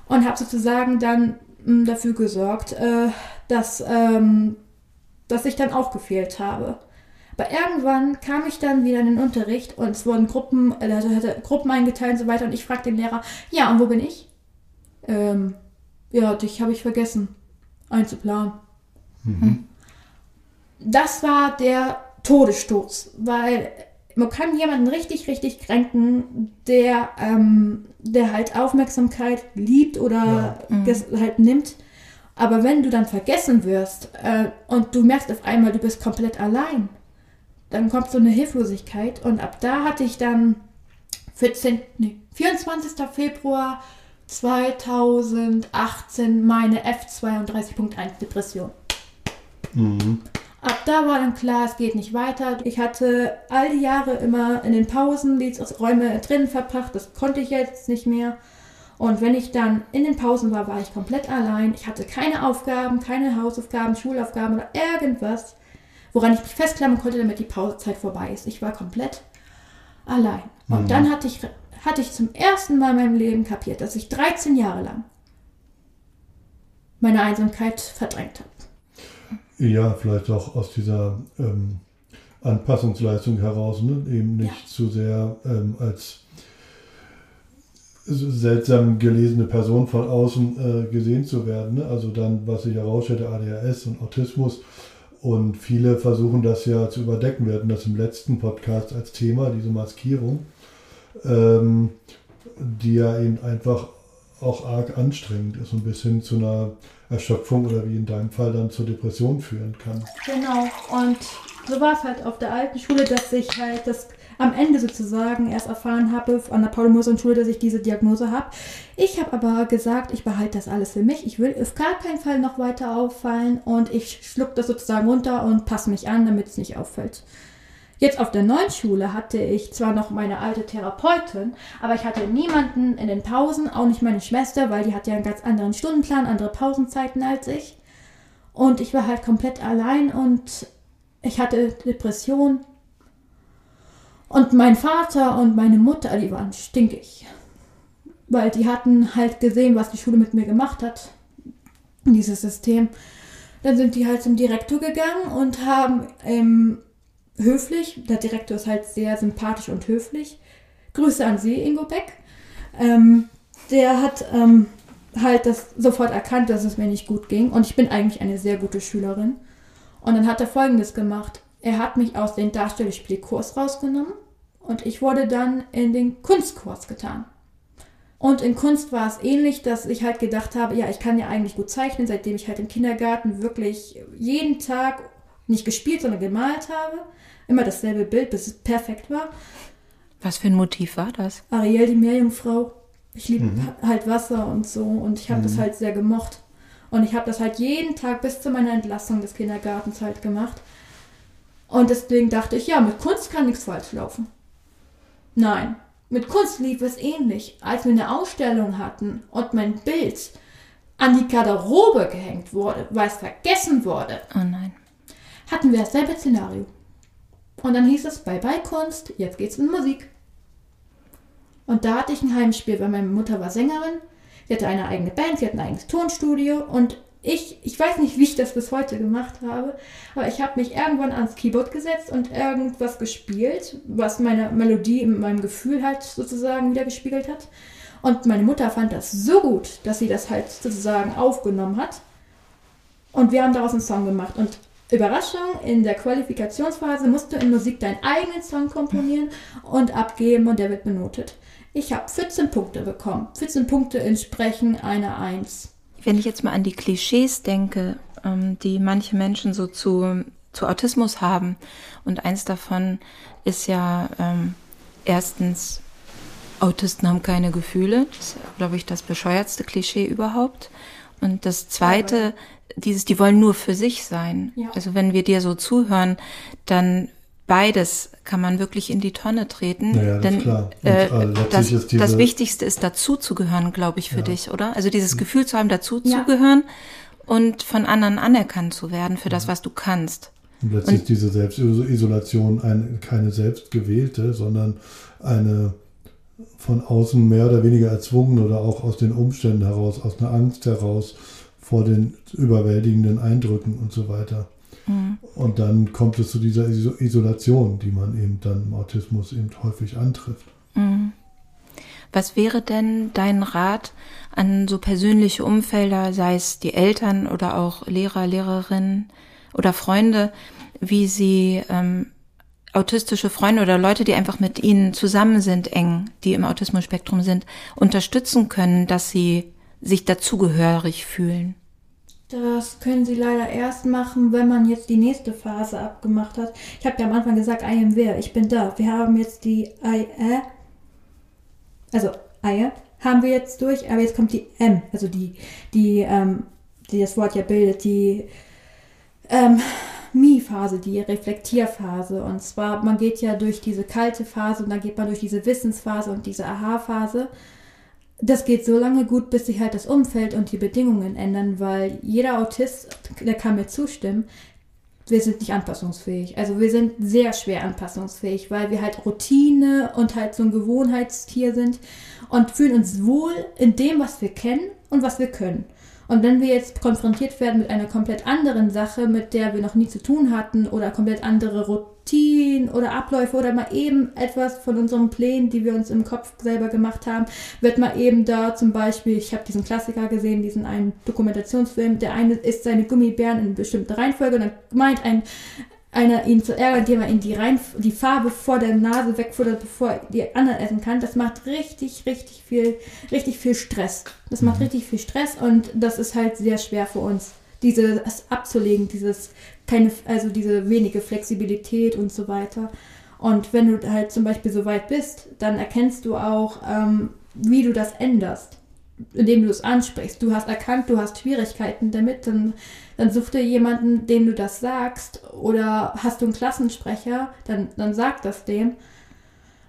Und habe sozusagen dann mh, dafür gesorgt, äh, dass, ähm, dass ich dann auch gefehlt habe. Aber irgendwann kam ich dann wieder in den Unterricht und es wurden Gruppen, also hatte Gruppen eingeteilt und so weiter. Und ich fragte den Lehrer, ja, und wo bin ich? Ähm, ja, dich habe ich vergessen einzuplanen. Das war der Todesstoß, weil man kann jemanden richtig, richtig kränken, der, ähm, der halt Aufmerksamkeit liebt oder das halt nimmt. Aber wenn du dann vergessen wirst äh, und du merkst auf einmal, du bist komplett allein, dann kommt so eine Hilflosigkeit und ab da hatte ich dann 14, nee, 24. Februar 2018 meine F32.1 Depression. Mhm. Ab da war dann klar, es geht nicht weiter. Ich hatte all die Jahre immer in den Pausen die Räume drinnen verbracht. Das konnte ich jetzt nicht mehr. Und wenn ich dann in den Pausen war, war ich komplett allein. Ich hatte keine Aufgaben, keine Hausaufgaben, Schulaufgaben oder irgendwas, woran ich mich festklammern konnte, damit die Pausezeit vorbei ist. Ich war komplett allein. Und Mhm. dann hatte ich, hatte ich zum ersten Mal in meinem Leben kapiert, dass ich 13 Jahre lang meine Einsamkeit verdrängt habe. Ja, vielleicht auch aus dieser ähm, Anpassungsleistung heraus, ne? eben nicht Ja. zu sehr ähm, als seltsam gelesene Person von außen äh, gesehen zu werden. Ne? Also dann, was sich herausstellt, ADHS und Autismus. Und viele versuchen das ja zu überdecken. Wir hatten das im letzten Podcast als Thema, diese Maskierung, ähm, die ja eben einfach auch arg anstrengend ist und bis hin zu einer Erschöpfung oder wie in deinem Fall dann zur Depression führen kann. Genau. Und so war es halt auf der alten Schule, dass ich halt das am Ende sozusagen erst erfahren habe an der Paul-Moser-Schule, dass ich diese Diagnose habe. Ich habe aber gesagt, ich behalte das alles für mich. Ich will auf gar keinen Fall noch weiter auffallen und ich schluck das sozusagen runter und passe mich an, damit es nicht auffällt. Jetzt auf der neuen Schule hatte ich zwar noch meine alte Therapeutin, aber ich hatte niemanden in den Pausen, auch nicht meine Schwester, weil die hat ja einen ganz anderen Stundenplan, andere Pausenzeiten als ich. Und ich war halt komplett allein und ich hatte Depression. Und mein Vater und meine Mutter, die waren stinkig. Weil die hatten halt gesehen, was die Schule mit mir gemacht hat. Dieses System. Dann sind die halt zum Direktor gegangen und haben ähm, höflich, der Direktor ist halt sehr sympathisch und höflich. Grüße an Sie, Ingo Beck. Ähm, der hat ähm, halt das sofort erkannt, dass es mir nicht gut ging. Und ich bin eigentlich eine sehr gute Schülerin. Und dann hat er folgendes gemacht. Er hat mich aus dem Darstellerspielkurs rausgenommen und ich wurde dann in den Kunstkurs getan. Und in Kunst war es ähnlich, dass ich halt gedacht habe, ja, ich kann ja eigentlich gut zeichnen, seitdem ich halt im Kindergarten wirklich jeden Tag nicht gespielt, sondern gemalt habe. Immer dasselbe Bild, bis es perfekt war. Was für ein Motiv war das? Ariel, die Meerjungfrau. Ich liebe halt Wasser und so und ich habe das halt sehr gemocht. Und ich habe das halt jeden Tag bis zu meiner Entlassung des Kindergartens halt gemacht. Und deswegen dachte ich, ja, mit Kunst kann nichts falsch laufen. Nein, mit Kunst lief es ähnlich. Als wir eine Ausstellung hatten und mein Bild an die Garderobe gehängt wurde, weil es vergessen wurde, Oh nein. Hatten wir dasselbe Szenario. Und dann hieß es, bye bye Kunst, jetzt geht's mit Musik. Und da hatte ich ein Heimspiel, weil meine Mutter war Sängerin, sie hatte eine eigene Band, sie hatte ein eigenes Tonstudio und ich, ich weiß nicht, wie ich das bis heute gemacht habe, aber ich habe mich irgendwann ans Keyboard gesetzt und irgendwas gespielt, was meine Melodie in meinem Gefühl halt sozusagen wieder gespiegelt hat. Und meine Mutter fand das so gut, dass sie das halt sozusagen aufgenommen hat. Und wir haben daraus einen Song gemacht. Und Überraschung, in der Qualifikationsphase musst du in Musik deinen eigenen Song komponieren und abgeben und der wird benotet. Ich habe 14 Punkte bekommen. 14 Punkte entsprechen einer 1. Wenn ich jetzt mal an die Klischees denke, ähm, die manche Menschen so zu, zu Autismus haben, und eins davon ist ja ähm, erstens, Autisten haben keine Gefühle. Das ist, glaube ich, das bescheuertste Klischee überhaupt. Und das zweite, dieses, die wollen nur für sich sein. Ja. Also wenn wir dir so zuhören, dann beides kann man wirklich in die Tonne treten. Naja, das denn ist klar. Und, äh, äh, das, diese- das Wichtigste ist dazu zu gehören, glaube ich, für Ja. dich, oder? Also dieses Gefühl zu haben, dazu Ja. zu gehören und von anderen anerkannt zu werden für das, was du kannst. Und letztlich diese Selbstisolation ein, keine selbstgewählte, sondern eine von außen mehr oder weniger erzwungen oder auch aus den Umständen heraus, aus einer Angst heraus vor den überwältigenden Eindrücken und so weiter. Und dann kommt es zu dieser Iso- Isolation, die man eben dann im Autismus eben häufig antrifft. Was wäre denn dein Rat an so persönliche Umfelder, sei es die Eltern oder auch Lehrer, Lehrerinnen oder Freunde, wie sie ähm, autistische Freunde oder Leute, die einfach mit ihnen zusammen sind, eng, die im Autismus-Spektrum sind, unterstützen können, dass sie sich dazugehörig fühlen? Das können sie leider erst machen, wenn man jetzt die nächste Phase abgemacht hat. Ich habe ja am Anfang gesagt, I am there, ich bin da. Wir haben jetzt die I, äh, Also Eier haben wir jetzt durch, aber jetzt kommt die M, also die, die, ähm, die das Wort ja bildet, die ähm, Mi-Phase, die Reflektierphase. Und zwar, man geht ja durch diese kalte Phase und dann geht man durch diese Wissensphase und diese Aha-Phase. Das geht so lange gut, bis sich halt das Umfeld und die Bedingungen ändern, weil jeder Autist, der kann mir zustimmen, wir sind nicht anpassungsfähig. Also wir sind sehr schwer anpassungsfähig, weil wir halt Routine und halt so ein Gewohnheitstier sind und fühlen uns wohl in dem, was wir kennen und was wir können. Und wenn wir jetzt konfrontiert werden mit einer komplett anderen Sache, mit der wir noch nie zu tun hatten oder komplett andere Routinen oder Abläufe oder mal eben etwas von unseren Plänen, die wir uns im Kopf selber gemacht haben, wird mal eben da zum Beispiel, ich habe diesen Klassiker gesehen, diesen einen Dokumentationsfilm, der eine isst seine Gummibären in bestimmter Reihenfolge und dann meint ein einer ihn zu ärgern, indem er ihn die, Rein die Farbe vor der Nase wegfuttert, bevor die anderen essen kann, das macht richtig, richtig viel, richtig viel Stress. Das macht mhm. richtig viel Stress und das ist halt sehr schwer für uns, dieses abzulegen, dieses keine, also diese wenige Flexibilität und so weiter. Und wenn du halt zum Beispiel so weit bist, dann erkennst du auch, ähm, wie du das änderst indem du es ansprichst. Du hast erkannt, du hast Schwierigkeiten damit, dann, dann such dir jemanden, dem du das sagst. Oder hast du einen Klassensprecher, dann, dann sag das dem.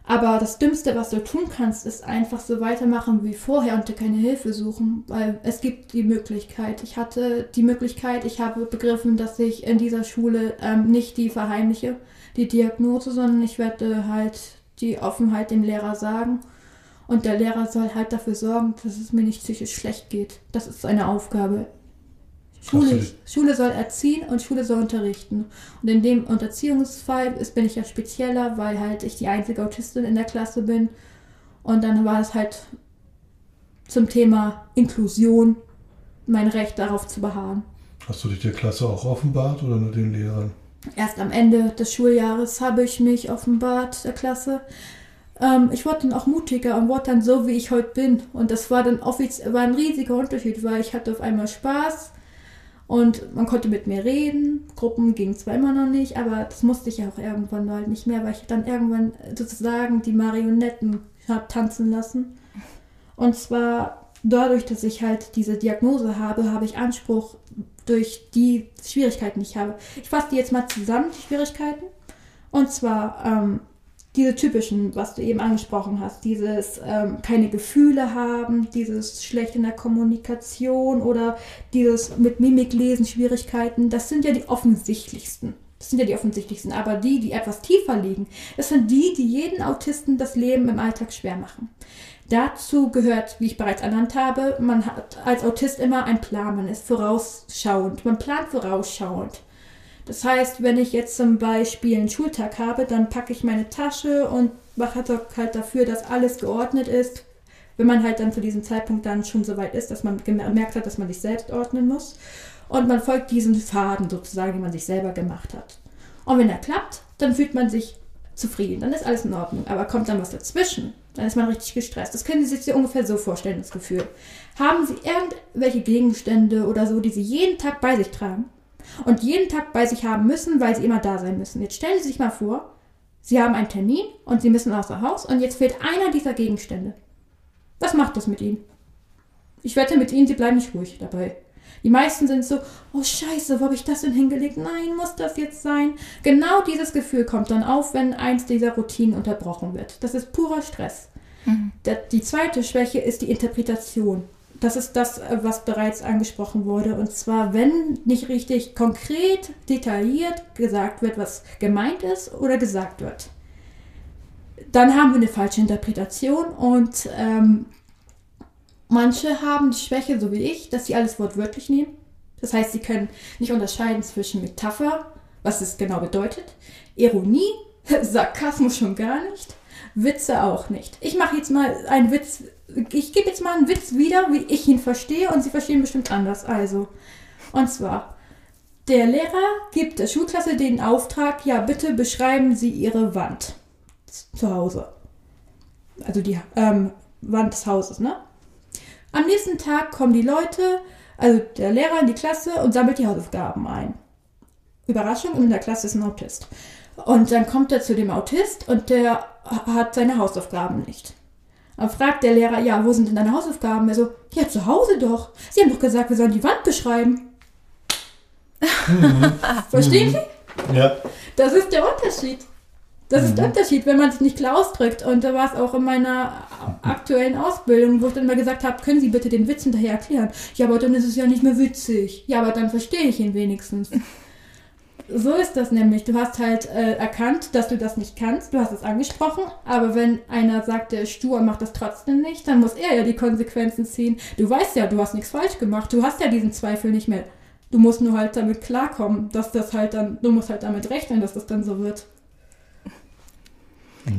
Aber das Dümmste, was du tun kannst, ist einfach so weitermachen wie vorher und dir keine Hilfe suchen, weil es gibt die Möglichkeit. Ich hatte die Möglichkeit, ich habe begriffen, dass ich in dieser Schule ähm, nicht die verheimliche, die Diagnose, sondern ich werde halt die Offenheit dem Lehrer sagen. Und der Lehrer soll halt dafür sorgen, dass es mir nicht psychisch schlecht geht. Das ist seine Aufgabe. Schule, Schule soll erziehen und Schule soll unterrichten. Und in dem Unterziehungsfall ist, bin ich ja spezieller, weil halt ich die einzige Autistin in der Klasse bin. Und dann war es halt zum Thema Inklusion mein Recht darauf zu beharren. Hast du dich der Klasse auch offenbart oder nur den Lehrern? Erst am Ende des Schuljahres habe ich mich offenbart der Klasse ähm, ich wurde dann auch mutiger und wurde dann so, wie ich heute bin. Und das war dann offiziell, war ein riesiger Unterschied, weil ich hatte auf einmal Spaß und man konnte mit mir reden. Gruppen ging zwar immer noch nicht, aber das musste ich ja auch irgendwann halt nicht mehr, weil ich dann irgendwann sozusagen die Marionetten habe tanzen lassen. Und zwar dadurch, dass ich halt diese Diagnose habe, habe ich Anspruch durch die Schwierigkeiten, die ich habe. Ich fasse die jetzt mal zusammen, die Schwierigkeiten. Und zwar ähm, diese typischen, was du eben angesprochen hast, dieses ähm, keine Gefühle haben, dieses schlecht in der Kommunikation oder dieses mit Mimik lesen Schwierigkeiten, das sind ja die offensichtlichsten. Das sind ja die offensichtlichsten. Aber die, die etwas tiefer liegen, das sind die, die jeden Autisten das Leben im Alltag schwer machen. Dazu gehört, wie ich bereits ernannt habe, man hat als Autist immer einen Plan, man ist vorausschauend, man plant vorausschauend. Das heißt, wenn ich jetzt zum Beispiel einen Schultag habe, dann packe ich meine Tasche und mache halt dafür, dass alles geordnet ist. Wenn man halt dann zu diesem Zeitpunkt dann schon so weit ist, dass man gemerkt hat, dass man sich selbst ordnen muss. Und man folgt diesen Faden sozusagen, den man sich selber gemacht hat. Und wenn er klappt, dann fühlt man sich zufrieden. Dann ist alles in Ordnung. Aber kommt dann was dazwischen, dann ist man richtig gestresst. Das können Sie sich ungefähr so vorstellen, das Gefühl. Haben Sie irgendwelche Gegenstände oder so, die Sie jeden Tag bei sich tragen? Und jeden Tag bei sich haben müssen, weil sie immer da sein müssen. Jetzt stellen Sie sich mal vor, Sie haben einen Termin und Sie müssen außer Haus und jetzt fehlt einer dieser Gegenstände. Was macht das mit Ihnen? Ich wette mit Ihnen, Sie bleiben nicht ruhig dabei. Die meisten sind so, oh scheiße, wo habe ich das denn hingelegt? Nein, muss das jetzt sein? Genau dieses Gefühl kommt dann auf, wenn eins dieser Routinen unterbrochen wird. Das ist purer Stress. Mhm. Die zweite Schwäche ist die Interpretation das ist das, äh, was bereits angesprochen wurde. Und zwar, wenn nicht richtig konkret, detailliert gesagt wird, was gemeint ist oder gesagt wird, dann haben wir eine falsche Interpretation und ähm, manche haben die Schwäche, so wie ich, dass sie alles wortwörtlich nehmen. Das heißt, sie können nicht unterscheiden zwischen Metapher, was es genau bedeutet, Ironie, Sarkasmus schon gar nicht, Witze auch nicht. Ich mache jetzt mal einen Witz ich gebe jetzt mal einen Witz wieder, wie ich ihn verstehe und Sie verstehen bestimmt anders. Also, und zwar, der Lehrer gibt der Schulklasse den Auftrag, ja, bitte beschreiben Sie Ihre Wand zu Hause. Also die ähm, Wand des Hauses, ne? Am nächsten Tag kommen die Leute, also der Lehrer in die Klasse und sammelt die Hausaufgaben ein. Überraschung, in der Klasse ist ein Autist. Und dann kommt er zu dem Autist und der hat seine Hausaufgaben nicht. Dann fragt der Lehrer, ja, wo sind denn deine Hausaufgaben? Er so, ja, zu Hause doch. Sie haben doch gesagt, wir sollen die Wand beschreiben. Verstehen Sie? Ja. Das ist der Unterschied. Das ist der Unterschied, wenn man sich nicht klar ausdrückt. Und da war es auch in meiner aktuellen Ausbildung, wo ich dann mal gesagt habe, können Sie bitte den Witz hinterher erklären? Ja, aber dann ist es ja nicht mehr witzig. Ja, aber dann verstehe ich ihn wenigstens. So ist das nämlich. Du hast halt äh, erkannt, dass du das nicht kannst. Du hast es angesprochen. Aber wenn einer sagt, der ist stur und macht das trotzdem nicht, dann muss er ja die Konsequenzen ziehen. Du weißt ja, du hast nichts falsch gemacht. Du hast ja diesen Zweifel nicht mehr. Du musst nur halt damit klarkommen, dass das halt dann, du musst halt damit rechnen, dass das dann so wird.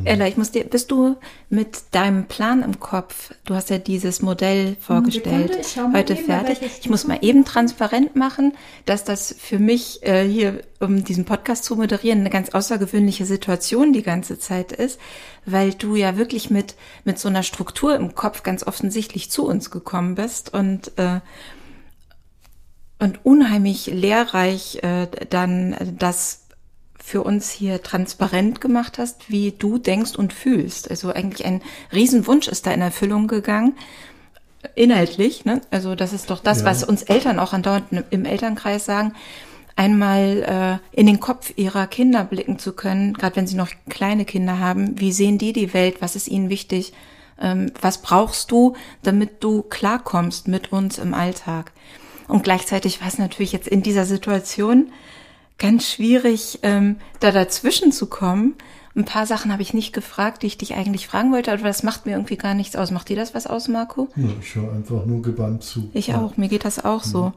Ella, ich muss dir, bist du mit deinem Plan im Kopf, du hast ja dieses Modell vorgestellt, Sekunde, heute fertig. Ich muss mal eben transparent machen, dass das für mich äh, hier, um diesen Podcast zu moderieren, eine ganz außergewöhnliche Situation die ganze Zeit ist, weil du ja wirklich mit, mit so einer Struktur im Kopf ganz offensichtlich zu uns gekommen bist und äh, und unheimlich lehrreich äh, dann das für uns hier transparent gemacht hast, wie du denkst und fühlst. Also eigentlich ein Riesenwunsch ist da in Erfüllung gegangen. Inhaltlich, ne? Also das ist doch das, Ja. was uns Eltern auch andauernd im Elternkreis sagen, einmal äh, in den Kopf ihrer Kinder blicken zu können, gerade wenn sie noch kleine Kinder haben. Wie sehen die die Welt? Was ist ihnen wichtig? Ähm, was brauchst du, damit du klarkommst mit uns im Alltag? Und gleichzeitig war es natürlich jetzt in dieser Situation ganz schwierig, ähm, da dazwischen zu kommen. Ein paar Sachen habe ich nicht gefragt, die ich dich eigentlich fragen wollte, aber das macht mir irgendwie gar nichts aus. Macht dir das was aus, Marco? Ja, ich höre einfach nur gebannt zu. Ich ja. auch, mir geht das auch so.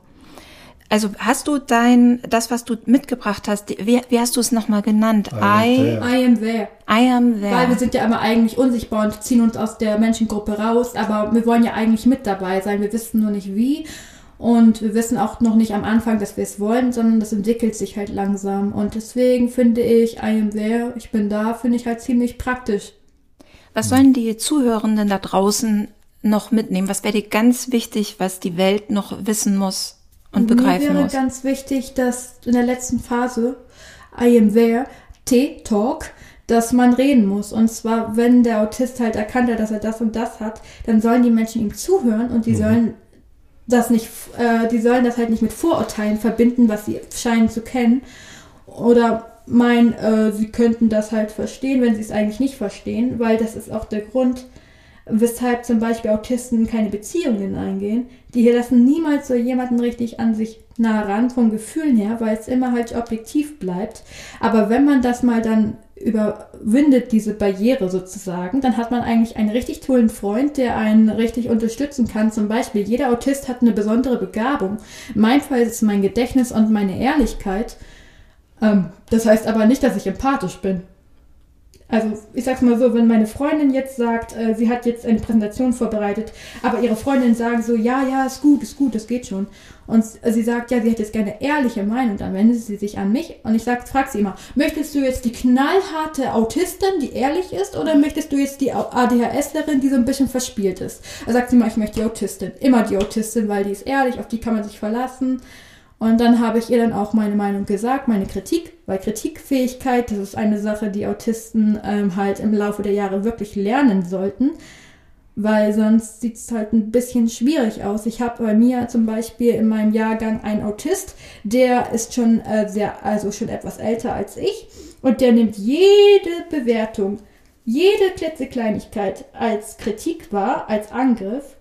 Also hast du dein, das, was du mitgebracht hast, wie, wie hast du es nochmal genannt? I am I, there. I am there. I am there. Weil wir sind ja immer eigentlich unsichtbar und ziehen uns aus der Menschengruppe raus, aber wir wollen ja eigentlich mit dabei sein. Wir wissen nur nicht wie. Und wir wissen auch noch nicht am Anfang, dass wir es wollen, sondern das entwickelt sich halt langsam. Und deswegen finde ich, I am there, ich bin da, finde ich halt ziemlich praktisch. Was sollen die Zuhörenden da draußen noch mitnehmen? Was wäre dir ganz wichtig, was die Welt noch wissen muss und begreifen Mir wäre muss? ganz wichtig, dass in der letzten Phase, I am there, T-Talk, dass man reden muss. Und zwar, wenn der Autist halt erkannt hat, dass er das und das hat, dann sollen die Menschen ihm zuhören und die sollen das nicht, äh, die sollen das halt nicht mit Vorurteilen verbinden, was sie scheinen zu kennen. Oder meinen, äh, sie könnten das halt verstehen, wenn sie es eigentlich nicht verstehen, weil das ist auch der Grund, weshalb zum Beispiel Autisten keine Beziehungen eingehen. Die lassen niemals so jemanden richtig an sich nah ran, vom Gefühlen her, weil es immer halt objektiv bleibt. Aber wenn man das mal dann überwindet, diese Barriere sozusagen, dann hat man eigentlich einen richtig tollen Freund, der einen richtig unterstützen kann. Zum Beispiel, jeder Autist hat eine besondere Begabung. In meinem Fall ist mein Gedächtnis und meine Ehrlichkeit. Ähm, das heißt aber nicht, dass ich empathisch bin. Also ich sag's mal so, wenn meine Freundin jetzt sagt, äh, sie hat jetzt eine Präsentation vorbereitet, aber ihre Freundin sagen so, ja, ja, ist gut, ist gut, das geht schon. Und sie sagt, ja, sie hat jetzt gerne ehrliche Meinung, dann wendet sie sich an mich und ich sag, frag sie immer, möchtest du jetzt die knallharte Autistin, die ehrlich ist, oder möchtest du jetzt die ADHSlerin, die so ein bisschen verspielt ist? Da sagt sie mal, ich möchte die Autistin, immer die Autistin, weil die ist ehrlich, auf die kann man sich verlassen. Und dann habe ich ihr dann auch meine Meinung gesagt, meine Kritik, weil Kritikfähigkeit, das ist eine Sache, die Autisten ähm, halt im Laufe der Jahre wirklich lernen sollten, weil sonst sieht es halt ein bisschen schwierig aus. Ich habe bei mir zum Beispiel in meinem Jahrgang einen Autist, der ist schon äh, sehr, also schon etwas älter als ich und der nimmt jede Bewertung, jede klitzekleinigkeit als Kritik wahr, als Angriff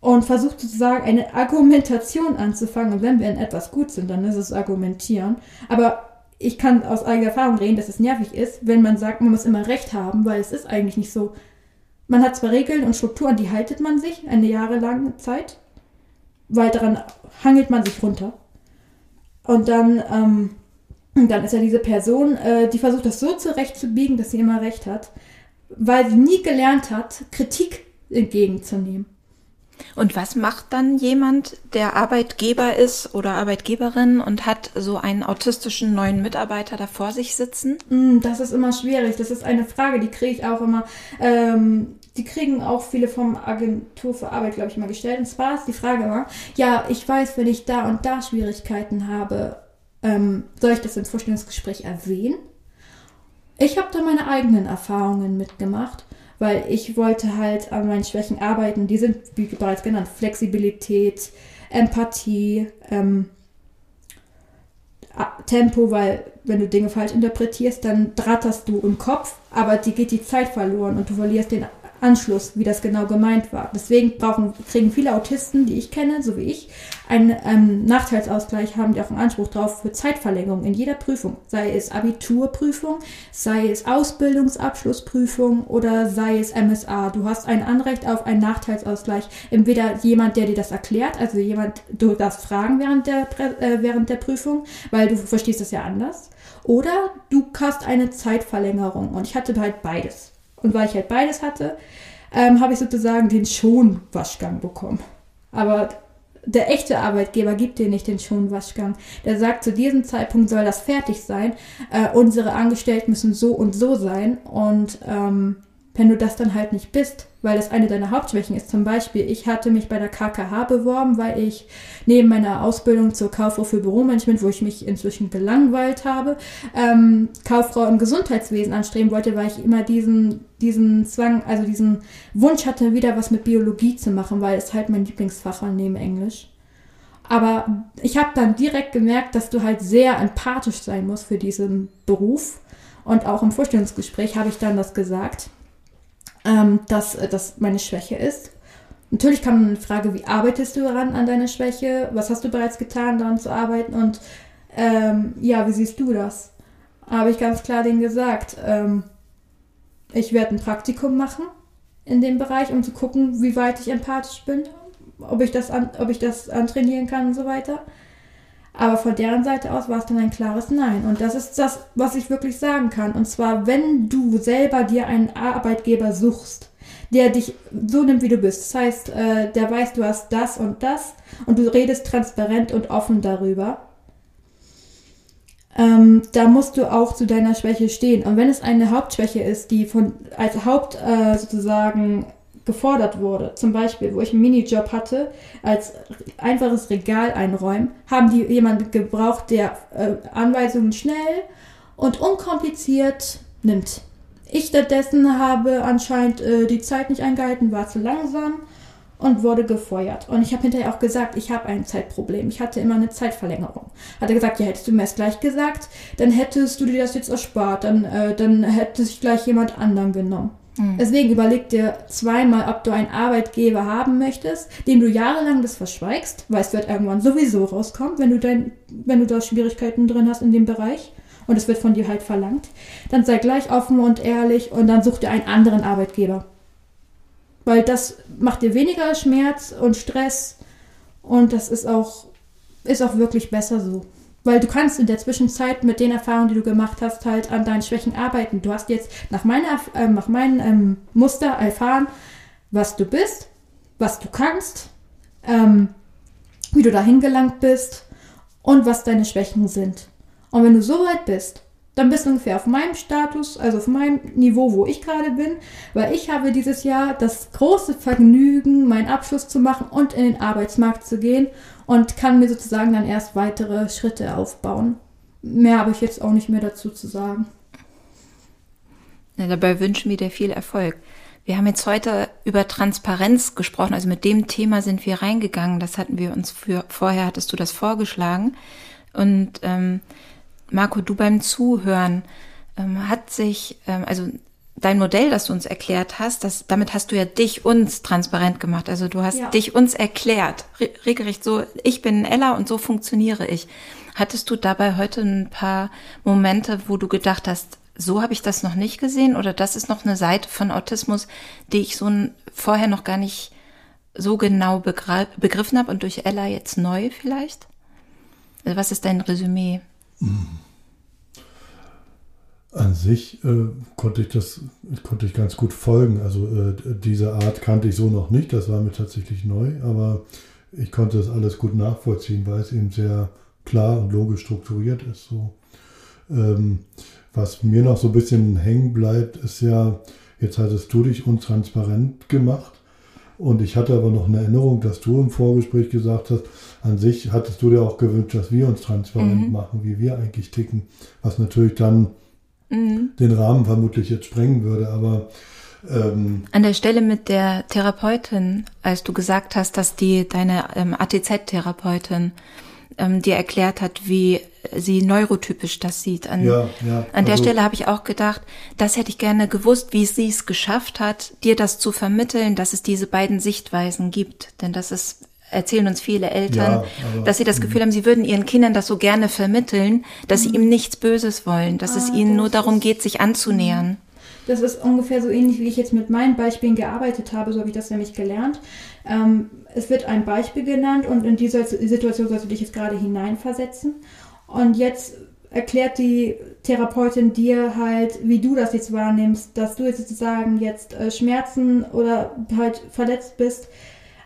und versucht sozusagen eine Argumentation anzufangen. Und wenn wir in etwas gut sind, dann ist es Argumentieren. Aber ich kann aus eigener Erfahrung reden, dass es nervig ist, wenn man sagt, man muss immer Recht haben, weil es ist eigentlich nicht so. Man hat zwar Regeln und Strukturen, die haltet man sich eine jahrelange Zeit, weil daran hangelt man sich runter. Und dann, ähm, dann ist ja diese Person, äh, die versucht das so zurechtzubiegen, dass sie immer Recht hat, weil sie nie gelernt hat, Kritik entgegenzunehmen. Und was macht dann jemand, der Arbeitgeber ist oder Arbeitgeberin und hat so einen autistischen neuen Mitarbeiter da vor sich sitzen? Mm, Das ist immer schwierig. Das ist eine Frage, die kriege ich auch immer. Ähm, die kriegen auch viele vom Agentur für Arbeit, glaube ich, mal gestellt. Und zwar ist die Frage immer, ja, ich weiß, wenn ich da und da Schwierigkeiten habe, ähm, soll ich das im Vorstellungsgespräch erwähnen? Ich habe da meine eigenen Erfahrungen mitgemacht, weil ich wollte halt an meinen Schwächen arbeiten. Die sind, wie bereits genannt, Flexibilität, Empathie, ähm, Tempo, weil wenn du Dinge falsch interpretierst, dann dratterst du im Kopf, aber die geht die Zeit verloren und du verlierst den Anschluss, wie das genau gemeint war. Deswegen brauchen, kriegen viele Autisten, die ich kenne, so wie ich, einen ähm, Nachteilsausgleich, haben die auch einen Anspruch drauf für Zeitverlängerung in jeder Prüfung. Sei es Abiturprüfung, sei es Ausbildungsabschlussprüfung oder sei es MSA. Du hast ein Anrecht auf einen Nachteilsausgleich. Entweder jemand, der dir das erklärt, also jemand, du darfst fragen während der, äh, während der Prüfung, weil du verstehst das ja anders. Oder du hast eine Zeitverlängerung. Und ich hatte halt beides. Und weil ich halt beides hatte, ähm, habe ich sozusagen den Schonwaschgang bekommen. Aber der echte Arbeitgeber gibt dir nicht den Schonwaschgang. Der sagt, zu diesem Zeitpunkt soll das fertig sein. Äh, unsere Angestellten müssen so und so sein. Und ähm, wenn du das dann halt nicht bist, weil das eine deiner Hauptschwächen ist. Zum Beispiel, ich hatte mich bei der KKH beworben, weil ich neben meiner Ausbildung zur Kauffrau für Büromanagement, wo ich mich inzwischen gelangweilt habe, ähm, Kauffrau im Gesundheitswesen anstreben wollte, weil ich immer diesen, diesen Zwang, also diesen Wunsch hatte, wieder was mit Biologie zu machen, weil es halt mein Lieblingsfach war neben Englisch. Aber ich habe dann direkt gemerkt, dass du halt sehr empathisch sein musst für diesen Beruf. Und auch im Vorstellungsgespräch habe ich dann das gesagt ähm, dass das meine Schwäche ist. Natürlich kam eine Frage, wie arbeitest du daran an deiner Schwäche? Was hast du bereits getan, daran zu arbeiten? Und ähm, ja, wie siehst du das? Habe ich ganz klar denen gesagt, ähm, ich werde ein Praktikum machen in dem Bereich, um zu gucken, wie weit ich empathisch bin, ob ich das, an, ob ich das antrainieren kann und so weiter. Aber von deren Seite aus war es dann ein klares Nein. Und das ist das, was ich wirklich sagen kann. Und zwar, wenn du selber dir einen Arbeitgeber suchst, der dich so nimmt, wie du bist. Das heißt, äh, der weiß, du hast das und das und du redest transparent und offen darüber. Ähm, da musst du auch zu deiner Schwäche stehen. Und wenn es eine Hauptschwäche ist, die von als Haupt äh, sozusagen gefordert wurde, zum Beispiel, wo ich einen Minijob hatte, als einfaches Regal einräumen, haben die jemanden gebraucht, der äh, Anweisungen schnell und unkompliziert nimmt. Ich stattdessen habe anscheinend äh, die Zeit nicht eingehalten, war zu langsam und wurde gefeuert. Und ich habe hinterher auch gesagt, ich habe ein Zeitproblem. Ich hatte immer eine Zeitverlängerung. Hat er gesagt, ja, hättest du mir es gleich gesagt, dann hättest du dir das jetzt erspart, dann, äh, dann hätte sich gleich jemand anderen genommen. Mhm. Deswegen überleg dir zweimal, ob du einen Arbeitgeber haben möchtest, dem du jahrelang das verschweigst, weil es wird irgendwann sowieso rauskommen, wenn du dein, wenn du da Schwierigkeiten drin hast in dem Bereich und es wird von dir halt verlangt. Dann sei gleich offen und ehrlich und dann such dir einen anderen Arbeitgeber. Weil das macht dir weniger Schmerz und Stress und das ist auch, ist auch wirklich besser so. Weil du kannst in der Zwischenzeit mit den Erfahrungen, die du gemacht hast, halt an deinen Schwächen arbeiten. Du hast jetzt nach, meiner, äh, nach meinem ähm, Muster erfahren, was du bist, was du kannst, ähm, wie du dahin gelangt bist und was deine Schwächen sind. Und wenn du so weit bist, dann bist du ungefähr auf meinem Status, also auf meinem Niveau, wo ich gerade bin, weil ich habe dieses Jahr das große Vergnügen, meinen Abschluss zu machen und in den Arbeitsmarkt zu gehen und kann mir sozusagen dann erst weitere Schritte aufbauen. Mehr habe ich jetzt auch nicht mehr dazu zu sagen. Ja, dabei wünschen wir dir viel Erfolg. Wir haben jetzt heute über Transparenz gesprochen, also mit dem Thema sind wir reingegangen. Das hatten wir uns für vorher hattest du das vorgeschlagen und ähm, Marco, du beim Zuhören ähm, hat sich ähm, also dein Modell, das du uns erklärt hast, das, damit hast du ja dich uns transparent gemacht. Also du hast ja. dich uns erklärt, regelrecht so, ich bin Ella und so funktioniere ich. Hattest du dabei heute ein paar Momente, wo du gedacht hast, so habe ich das noch nicht gesehen oder das ist noch eine Seite von Autismus, die ich so vorher noch gar nicht so genau begriffen habe und durch Ella jetzt neu vielleicht? Also was ist dein Resümee? Mhm. An sich äh, konnte ich das konnte ich ganz gut folgen. Also äh, diese Art kannte ich so noch nicht, das war mir tatsächlich neu, aber ich konnte das alles gut nachvollziehen, weil es eben sehr klar und logisch strukturiert ist. So. Ähm, was mir noch so ein bisschen hängen bleibt, ist ja, jetzt hattest du dich untransparent gemacht und ich hatte aber noch eine Erinnerung, dass du im Vorgespräch gesagt hast, an sich hattest du dir auch gewünscht, dass wir uns transparent mhm. machen, wie wir eigentlich ticken, was natürlich dann mhm. den Rahmen vermutlich jetzt sprengen würde. Aber Ähm, An der Stelle mit der Therapeutin, als du gesagt hast, dass die deine ähm, ATZ-Therapeutin ähm, dir erklärt hat, wie sie neurotypisch das sieht. An, Ja, ja, an der also- Stelle habe ich auch gedacht, das hätte ich gerne gewusst, wie sie es geschafft hat, dir das zu vermitteln, dass es diese beiden Sichtweisen gibt. Denn das ist erzählen uns viele Eltern, Ja, mhm. dass sie das Gefühl haben, sie würden ihren Kindern das so gerne vermitteln, dass sie ihm nichts Böses wollen, dass es Ah, ihnen nur das darum ist- geht, sich anzunähern. Das ist ungefähr so ähnlich, wie ich jetzt mit meinen Beispielen gearbeitet habe, so habe ich das nämlich gelernt. Ähm, es wird ein Beispiel genannt und in dieser Situation sollst du dich jetzt gerade hineinversetzen. Und jetzt erklärt die Therapeutin dir halt, wie du das jetzt wahrnimmst, dass du jetzt sozusagen jetzt äh, Schmerzen oder halt verletzt bist,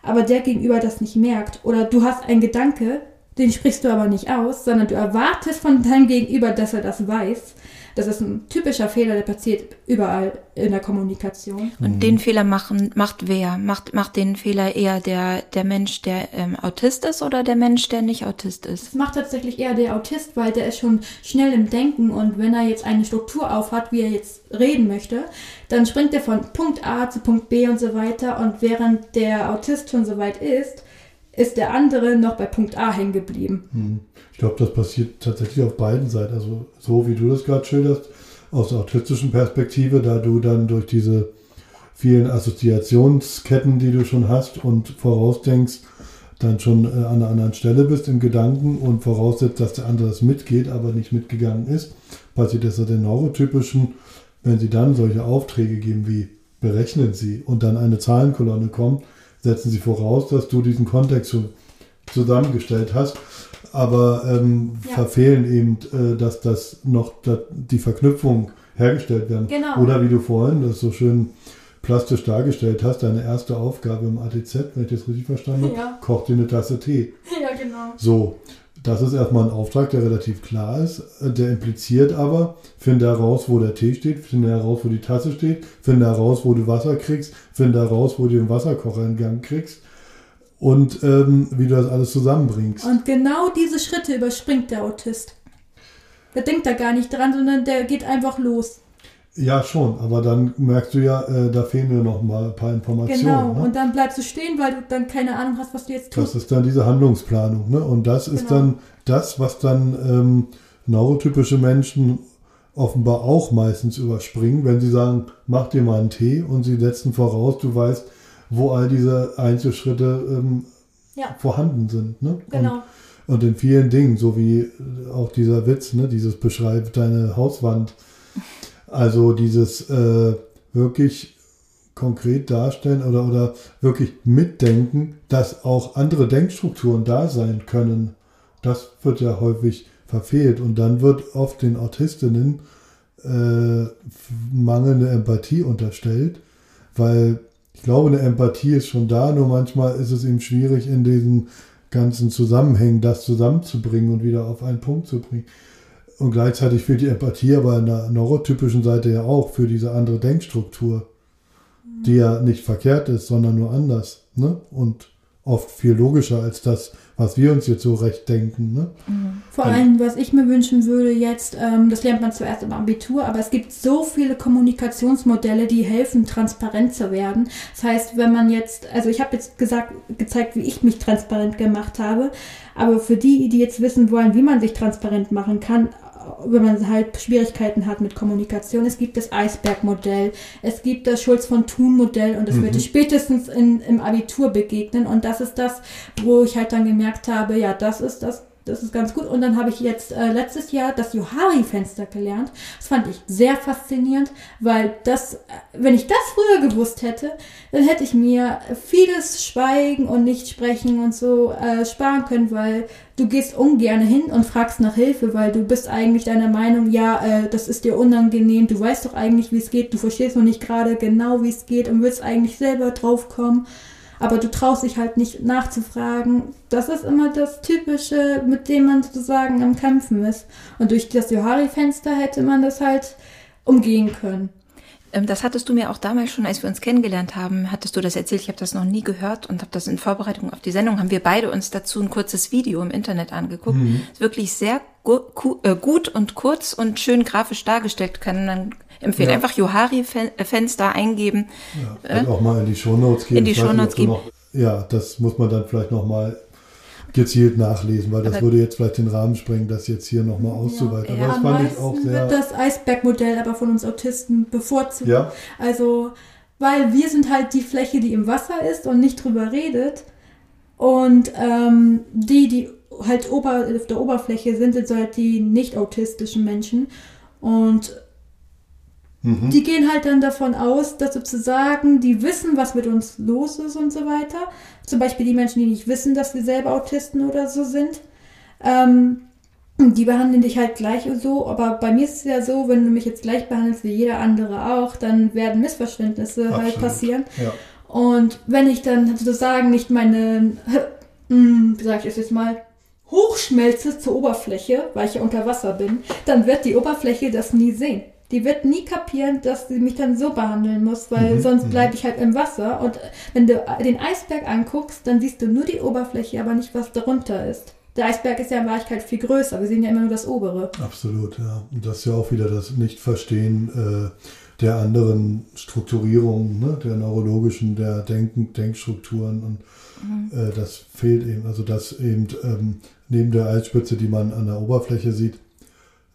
aber der Gegenüber das nicht merkt. Oder du hast einen Gedanke, den sprichst du aber nicht aus, sondern du erwartest von deinem Gegenüber, dass er das weiß. Das ist ein typischer Fehler, der passiert überall in der Kommunikation. Und den Fehler machen, macht wer? Macht, macht den Fehler eher der, der Mensch, der ähm, Autist ist oder der Mensch, der nicht Autist ist? Das macht tatsächlich eher der Autist, weil der ist schon schnell im Denken und wenn er jetzt eine Struktur aufhat, wie er jetzt reden möchte, dann springt er von Punkt A zu Punkt B und so weiter und während der Autist schon so weit ist, ist der andere noch bei Punkt A hängen geblieben. Hm. Ich glaube, das passiert tatsächlich auf beiden Seiten. Also so wie du das gerade schilderst, aus der autistischen Perspektive, da du dann durch diese vielen Assoziationsketten, die du schon hast und vorausdenkst, dann schon äh, an einer anderen Stelle bist im Gedanken und voraussetzt, dass der andere das mitgeht, aber nicht mitgegangen ist, passiert das den neurotypischen, wenn sie dann solche Aufträge geben wie berechnen sie und dann eine Zahlenkolonne kommt, setzen sie voraus, dass du diesen Kontext schon zusammengestellt hast, aber ähm, Ja. verfehlen eben, äh, dass das noch da, die Verknüpfung hergestellt werden. Genau. Oder wie du vorhin das so schön plastisch dargestellt hast, deine erste Aufgabe im ATZ, wenn ich das richtig verstanden habe, Ja. koch dir eine Tasse Tee. Ja, genau. So, das ist erstmal ein Auftrag, der relativ klar ist. Äh, Der impliziert aber, finde heraus, wo der Tee steht, finde heraus, wo die Tasse steht, finde heraus, wo du Wasser kriegst, finde heraus, wo du den Wasserkocher in Gang kriegst und ähm, wie du das alles zusammenbringst. Und genau diese Schritte überspringt der Autist. Der denkt da gar nicht dran, sondern der geht einfach los. Ja, schon, aber dann merkst du ja, äh, da fehlen mir noch mal ein paar Informationen. Genau. ne? Und dann bleibst du stehen, weil du dann keine Ahnung hast, was du jetzt Das tust. ist dann diese Handlungsplanung. Ne? Und das ist Genau. dann das, was dann ähm, neurotypische Menschen offenbar auch meistens überspringen, wenn sie sagen, mach dir mal einen Tee und sie setzen voraus, du weißt, wo all diese Einzelschritte ähm, Ja. vorhanden sind. Ne? Genau. Und, und in vielen Dingen, so wie äh, auch dieser Witz, ne? dieses beschreibt deine Hauswand. Also dieses äh, wirklich konkret darstellen oder, oder wirklich mitdenken, dass auch andere Denkstrukturen da sein können. Das wird ja häufig verfehlt und dann wird oft den Autistinnen äh, mangelnde Empathie unterstellt, weil ich glaube, eine Empathie ist schon da, nur manchmal ist es eben schwierig, in diesen ganzen Zusammenhängen das zusammenzubringen und wieder auf einen Punkt zu bringen. Und gleichzeitig fehlt die Empathie aber an der neurotypischen Seite ja auch für diese andere Denkstruktur, die ja nicht verkehrt ist, sondern nur anders. Ne? Und oft viel logischer als das, was wir uns jetzt so recht denken. Ne? Vor Also- allem, was ich mir wünschen würde jetzt, ähm, das lernt man zuerst im Abitur, aber es gibt so viele Kommunikationsmodelle, die helfen, transparent zu werden. Das heißt, wenn man jetzt, also ich habe jetzt gesagt, gezeigt, wie ich mich transparent gemacht habe, aber für die, die jetzt wissen wollen, wie man sich transparent machen kann, wenn man halt Schwierigkeiten hat mit Kommunikation. Es gibt das Eisbergmodell, es gibt das Schulz von Thun Modell und das wird dir spätestens in, im Abitur begegnen und das ist das, wo ich halt dann gemerkt habe, ja, das ist das, das ist ganz gut. Und dann habe ich jetzt äh, letztes Jahr das Johari-Fenster gelernt. Das fand ich sehr faszinierend, weil das, äh, wenn ich das früher gewusst hätte, dann hätte ich mir vieles Schweigen und nicht sprechen und so äh, sparen können, weil du gehst ungern hin und fragst nach Hilfe, weil du bist eigentlich deiner Meinung, ja, äh, das ist dir unangenehm, du weißt doch eigentlich, wie es geht, du verstehst noch nicht gerade genau, wie es geht und willst eigentlich selber draufkommen aber du traust dich halt nicht nachzufragen. Das ist immer das Typische, mit dem man sozusagen am Kämpfen ist. Und durch das Johari-Fenster hätte man das halt umgehen können. Ähm, Das hattest du mir auch damals schon, als wir uns kennengelernt haben, hattest du das erzählt. Ich habe das noch nie gehört und habe das in Vorbereitung auf die Sendung, haben wir beide uns dazu ein kurzes Video im Internet angeguckt. Ist wirklich sehr gu äh, gut und kurz und schön grafisch dargestellt. Kann man empfehlen. Ja. Einfach Johari-Fenster eingeben. Ja, also auch mal in die Shownotes gehen. In die Shownotes geben. Noch, ja, das muss man dann vielleicht nochmal gezielt nachlesen, weil das Aber- würde jetzt vielleicht den Rahmen sprengen, das jetzt hier nochmal auszuweiten. Ja, Aber das fand ich auch wird sehr. das Eisbergmodell aber von uns Autisten bevorzugt. Ja, Also, weil wir sind halt die Fläche, die im Wasser ist und nicht drüber redet. Und ähm, die, die halt ober, auf der Oberfläche sind, sind halt die nicht autistischen Menschen. Und mhm. die gehen halt dann davon aus, dass sozusagen die wissen, was mit uns los ist und so weiter. Zum Beispiel die Menschen, die nicht wissen, dass wir selber Autisten oder so sind. Ähm, die behandeln dich halt gleich so, aber bei mir ist es ja so, wenn du mich jetzt gleich behandelst wie jeder andere auch, dann werden Missverständnisse halt Absolut. passieren. ja. Und wenn ich dann sozusagen nicht meine, hm, wie sag ich es jetzt mal, hochschmelze zur Oberfläche, weil ich ja unter Wasser bin, dann wird die Oberfläche das nie sehen. Die wird nie kapieren, dass sie mich dann so behandeln muss, weil Mhm, sonst mhm. bleibe ich halt im Wasser. Und wenn du den Eisberg anguckst, dann siehst du nur die Oberfläche, aber nicht, was darunter ist. Der Eisberg ist ja in Wahrheit viel größer. Wir sehen ja immer nur das obere. Absolut, ja. Und das ist ja auch wieder das Nichtverstehen äh, der anderen Strukturierungen, ne? der neurologischen, der Denken, Denkstrukturen und äh, das fehlt eben. Also dass eben ähm, neben der Eisspitze, die man an der Oberfläche sieht,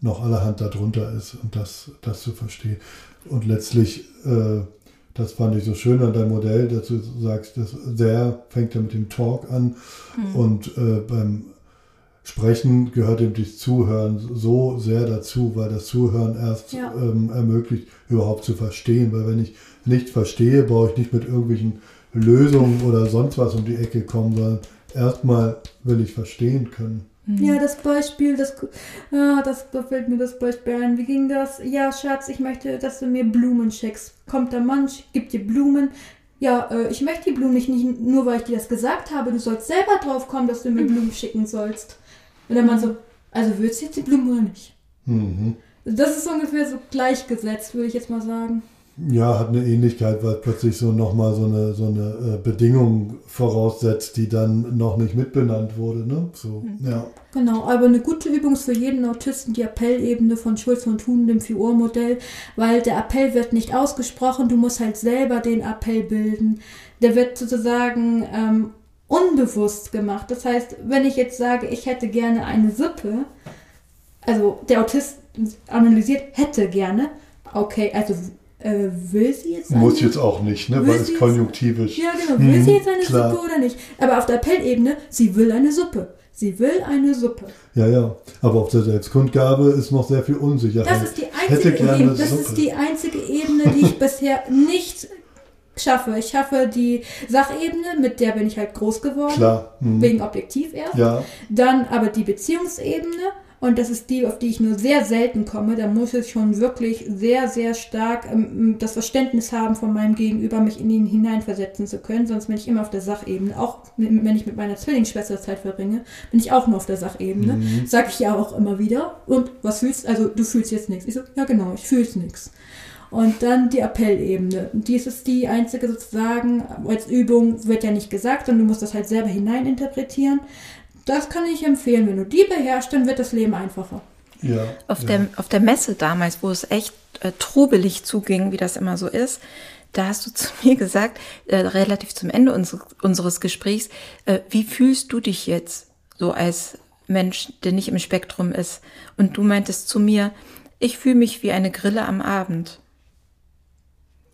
noch allerhand darunter ist und das, das zu verstehen. Und letztlich, äh, das fand ich so schön an deinem Modell, dass du sagst, das sehr fängt ja mit dem Talk an und äh, beim Sprechen gehört eben das Zuhören so sehr dazu, weil das Zuhören erst Ja. ähm, ermöglicht, überhaupt zu verstehen. Weil wenn ich nicht verstehe, brauche ich nicht mit irgendwelchen Lösungen oder sonst was um die Ecke kommen, sondern erstmal will ich verstehen können. Ja, das Beispiel, das, ah, das da fällt mir das Beispiel ein. Wie ging das? Ja, Schatz, ich möchte, dass du mir Blumen schickst. Kommt der Mann, gibt dir Blumen. Ja, äh, ich möchte die Blumen nicht, nicht nur, weil ich dir das gesagt habe. Du sollst selber drauf kommen, dass du mir Blumen schicken sollst. Und der Mann so, also willst du jetzt die Blumen oder nicht? Mhm. Das ist ungefähr so gleichgesetzt, würde ich jetzt mal sagen. Ja, hat eine Ähnlichkeit, weil plötzlich so nochmal so eine, so eine äh, Bedingung voraussetzt, die dann noch nicht mitbenannt wurde. Ne? So, ja. Genau, aber eine gute Übung ist für jeden Autisten die Appellebene von Schulze und Thun, dem 4-Uhr-Modell, weil der Appell wird nicht ausgesprochen, du musst halt selber den Appell bilden. Der wird sozusagen ähm, unbewusst gemacht. Das heißt, wenn ich jetzt sage, ich hätte gerne eine Suppe, also der Autist analysiert, hätte gerne, okay, also äh, will sie jetzt Muss eine- jetzt auch nicht, ne? Weil es jetzt- konjunktivisch. ja, genau. Will Mhm, sie jetzt eine klar. Suppe oder nicht? Aber auf der Appellebene, sie will eine Suppe. Sie will eine Suppe. Ja, ja. Aber auf der Selbstkundgabe ist noch sehr viel Unsicherheit. Das ist die einzige Ebene, das Suppe. ist die einzige Ebene, die ich bisher nicht schaffe. Ich schaffe die Sachebene, mit der bin ich halt groß geworden. Klar. Mhm. Wegen Objektiv erst. Ja, Dann aber die Beziehungsebene. Und das ist die, auf die ich nur sehr selten komme. Da muss ich schon wirklich sehr, sehr stark ähm, das Verständnis haben von meinem Gegenüber, mich in ihn hineinversetzen zu können. Sonst bin ich immer auf der Sachebene. Auch wenn ich mit meiner Zwillingsschwester Zeit verbringe, bin ich auch nur auf der Sachebene. Mhm. Sag ich ja auch immer wieder. Und was fühlst Also du fühlst jetzt nichts. Ich so, ja genau, ich fühl's nichts. Und dann die Appellebene. Dies ist die einzige sozusagen, als Übung wird ja nicht gesagt, sondern du musst das halt selber hineininterpretieren. Das kann ich empfehlen. Wenn du die beherrschst, dann wird das Leben einfacher. ja. Auf, ja. der, auf der Messe damals, wo es echt äh, trubelig zuging, wie das immer so ist, da hast du zu mir gesagt, äh, relativ zum Ende uns, unseres Gesprächs, äh, wie fühlst du dich jetzt so als Mensch, der nicht im Spektrum ist? Und du meintest zu mir, ich fühle mich wie eine Grille am Abend.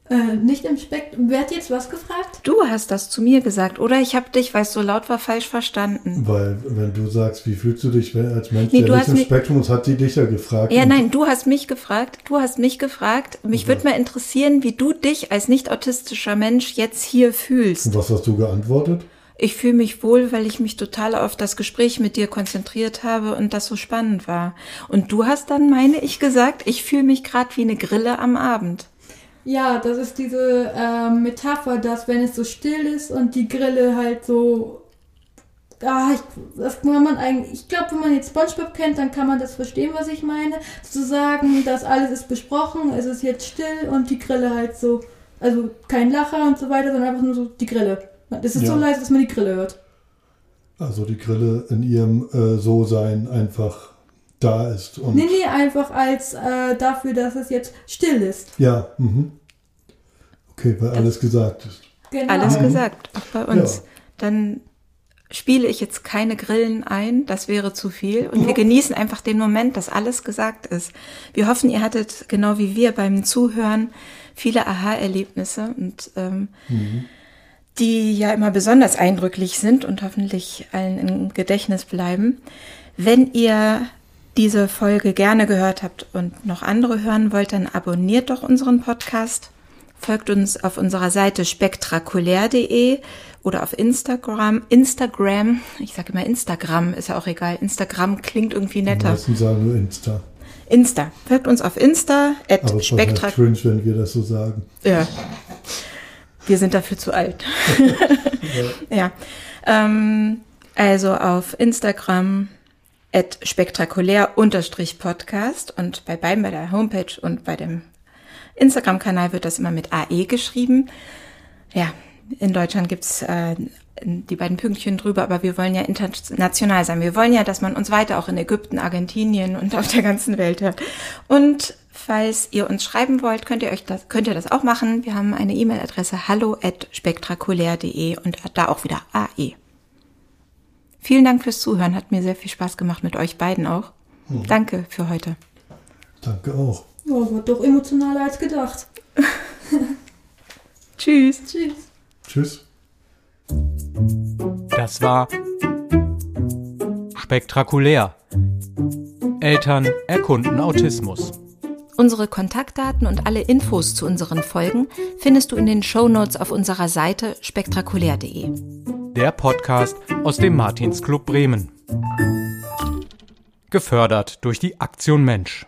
Äh, nicht im Spektrum. Wer hat jetzt was gefragt? Du hast das zu mir gesagt, oder ich habe dich, weil es so laut war, falsch verstanden. Weil, wenn du sagst, wie fühlst du dich wenn, als Mensch, Nee, der du nicht hast im mich- Spektrum ist, hat die dich ja gefragt. Ja, nein, du hast mich gefragt, du hast mich gefragt. Mich würde mal interessieren, wie du dich als nicht autistischer Mensch jetzt hier fühlst. Und was hast du geantwortet? Ich fühle mich wohl, weil ich mich total auf das Gespräch mit dir konzentriert habe und das so spannend war. Und du hast dann, meine ich, gesagt, ich fühle mich gerade wie eine Grille am Abend. Ja, das ist diese ähm, Metapher, dass wenn es so still ist und die Grille halt so. Ah, ich, das kann man eigentlich. Ich glaube, wenn man jetzt SpongeBob kennt, dann kann man das verstehen, was ich meine. Zu sagen, dass alles ist besprochen, es ist jetzt still und die Grille halt so. Also kein Lacher und so weiter, sondern einfach nur so die Grille. Es ist Ja. so leise, dass man die Grille hört. Also die Grille in ihrem äh, So-Sein einfach da ist. Und Nee, nee, einfach als äh, dafür, dass es jetzt still ist. Ja, mhm. okay, weil alles gesagt ist. Genau. Alles gesagt, auch bei uns. Ja. Dann spiele ich jetzt keine Grillen ein, das wäre zu viel. Und wir genießen einfach den Moment, dass alles gesagt ist. Wir hoffen, ihr hattet genau wie wir beim Zuhören viele Aha-Erlebnisse und ähm, die ja immer besonders eindrücklich sind und hoffentlich allen im Gedächtnis bleiben. Wenn ihr diese Folge gerne gehört habt und noch andere hören wollt, dann abonniert doch unseren Podcast. Folgt uns auf unserer Seite spektrakulär.de oder auf Instagram. Instagram, ich sage immer Instagram, ist ja auch egal. Instagram klingt irgendwie Die netter. meisten sagen nur Insta. Insta. Folgt uns auf Insta, at Aber es ist spektra cringe, wenn wir das so sagen. ja. Wir sind dafür zu alt. ja. Ähm, also auf Instagram at spektakulär unterstrich Podcast und bei beiden bei der Homepage und bei dem Instagram-Kanal wird das immer mit AE geschrieben. Ja, in Deutschland gibt's äh, die beiden Pünktchen drüber, aber wir wollen ja international sein. Wir wollen ja, dass man uns weiter auch in Ägypten, Argentinien und auf der ganzen Welt hört. Und falls ihr uns schreiben wollt, könnt ihr euch das, könnt ihr das auch machen. Wir haben eine E-Mail-Adresse hallo at spektakulär.de und da auch wieder AE. Vielen Dank fürs Zuhören. Hat mir sehr viel Spaß gemacht mit euch beiden auch. Danke für heute. Danke auch. Ja, war doch emotionaler als gedacht. Tschüss. Tschüss. Tschüss. Das war Spektakulär. Eltern erkunden Autismus. Unsere Kontaktdaten und alle Infos zu unseren Folgen findest du in den Shownotes auf unserer Seite spektakulär.de. Der Podcast aus dem Martinsclub Bremen. Gefördert durch die Aktion Mensch.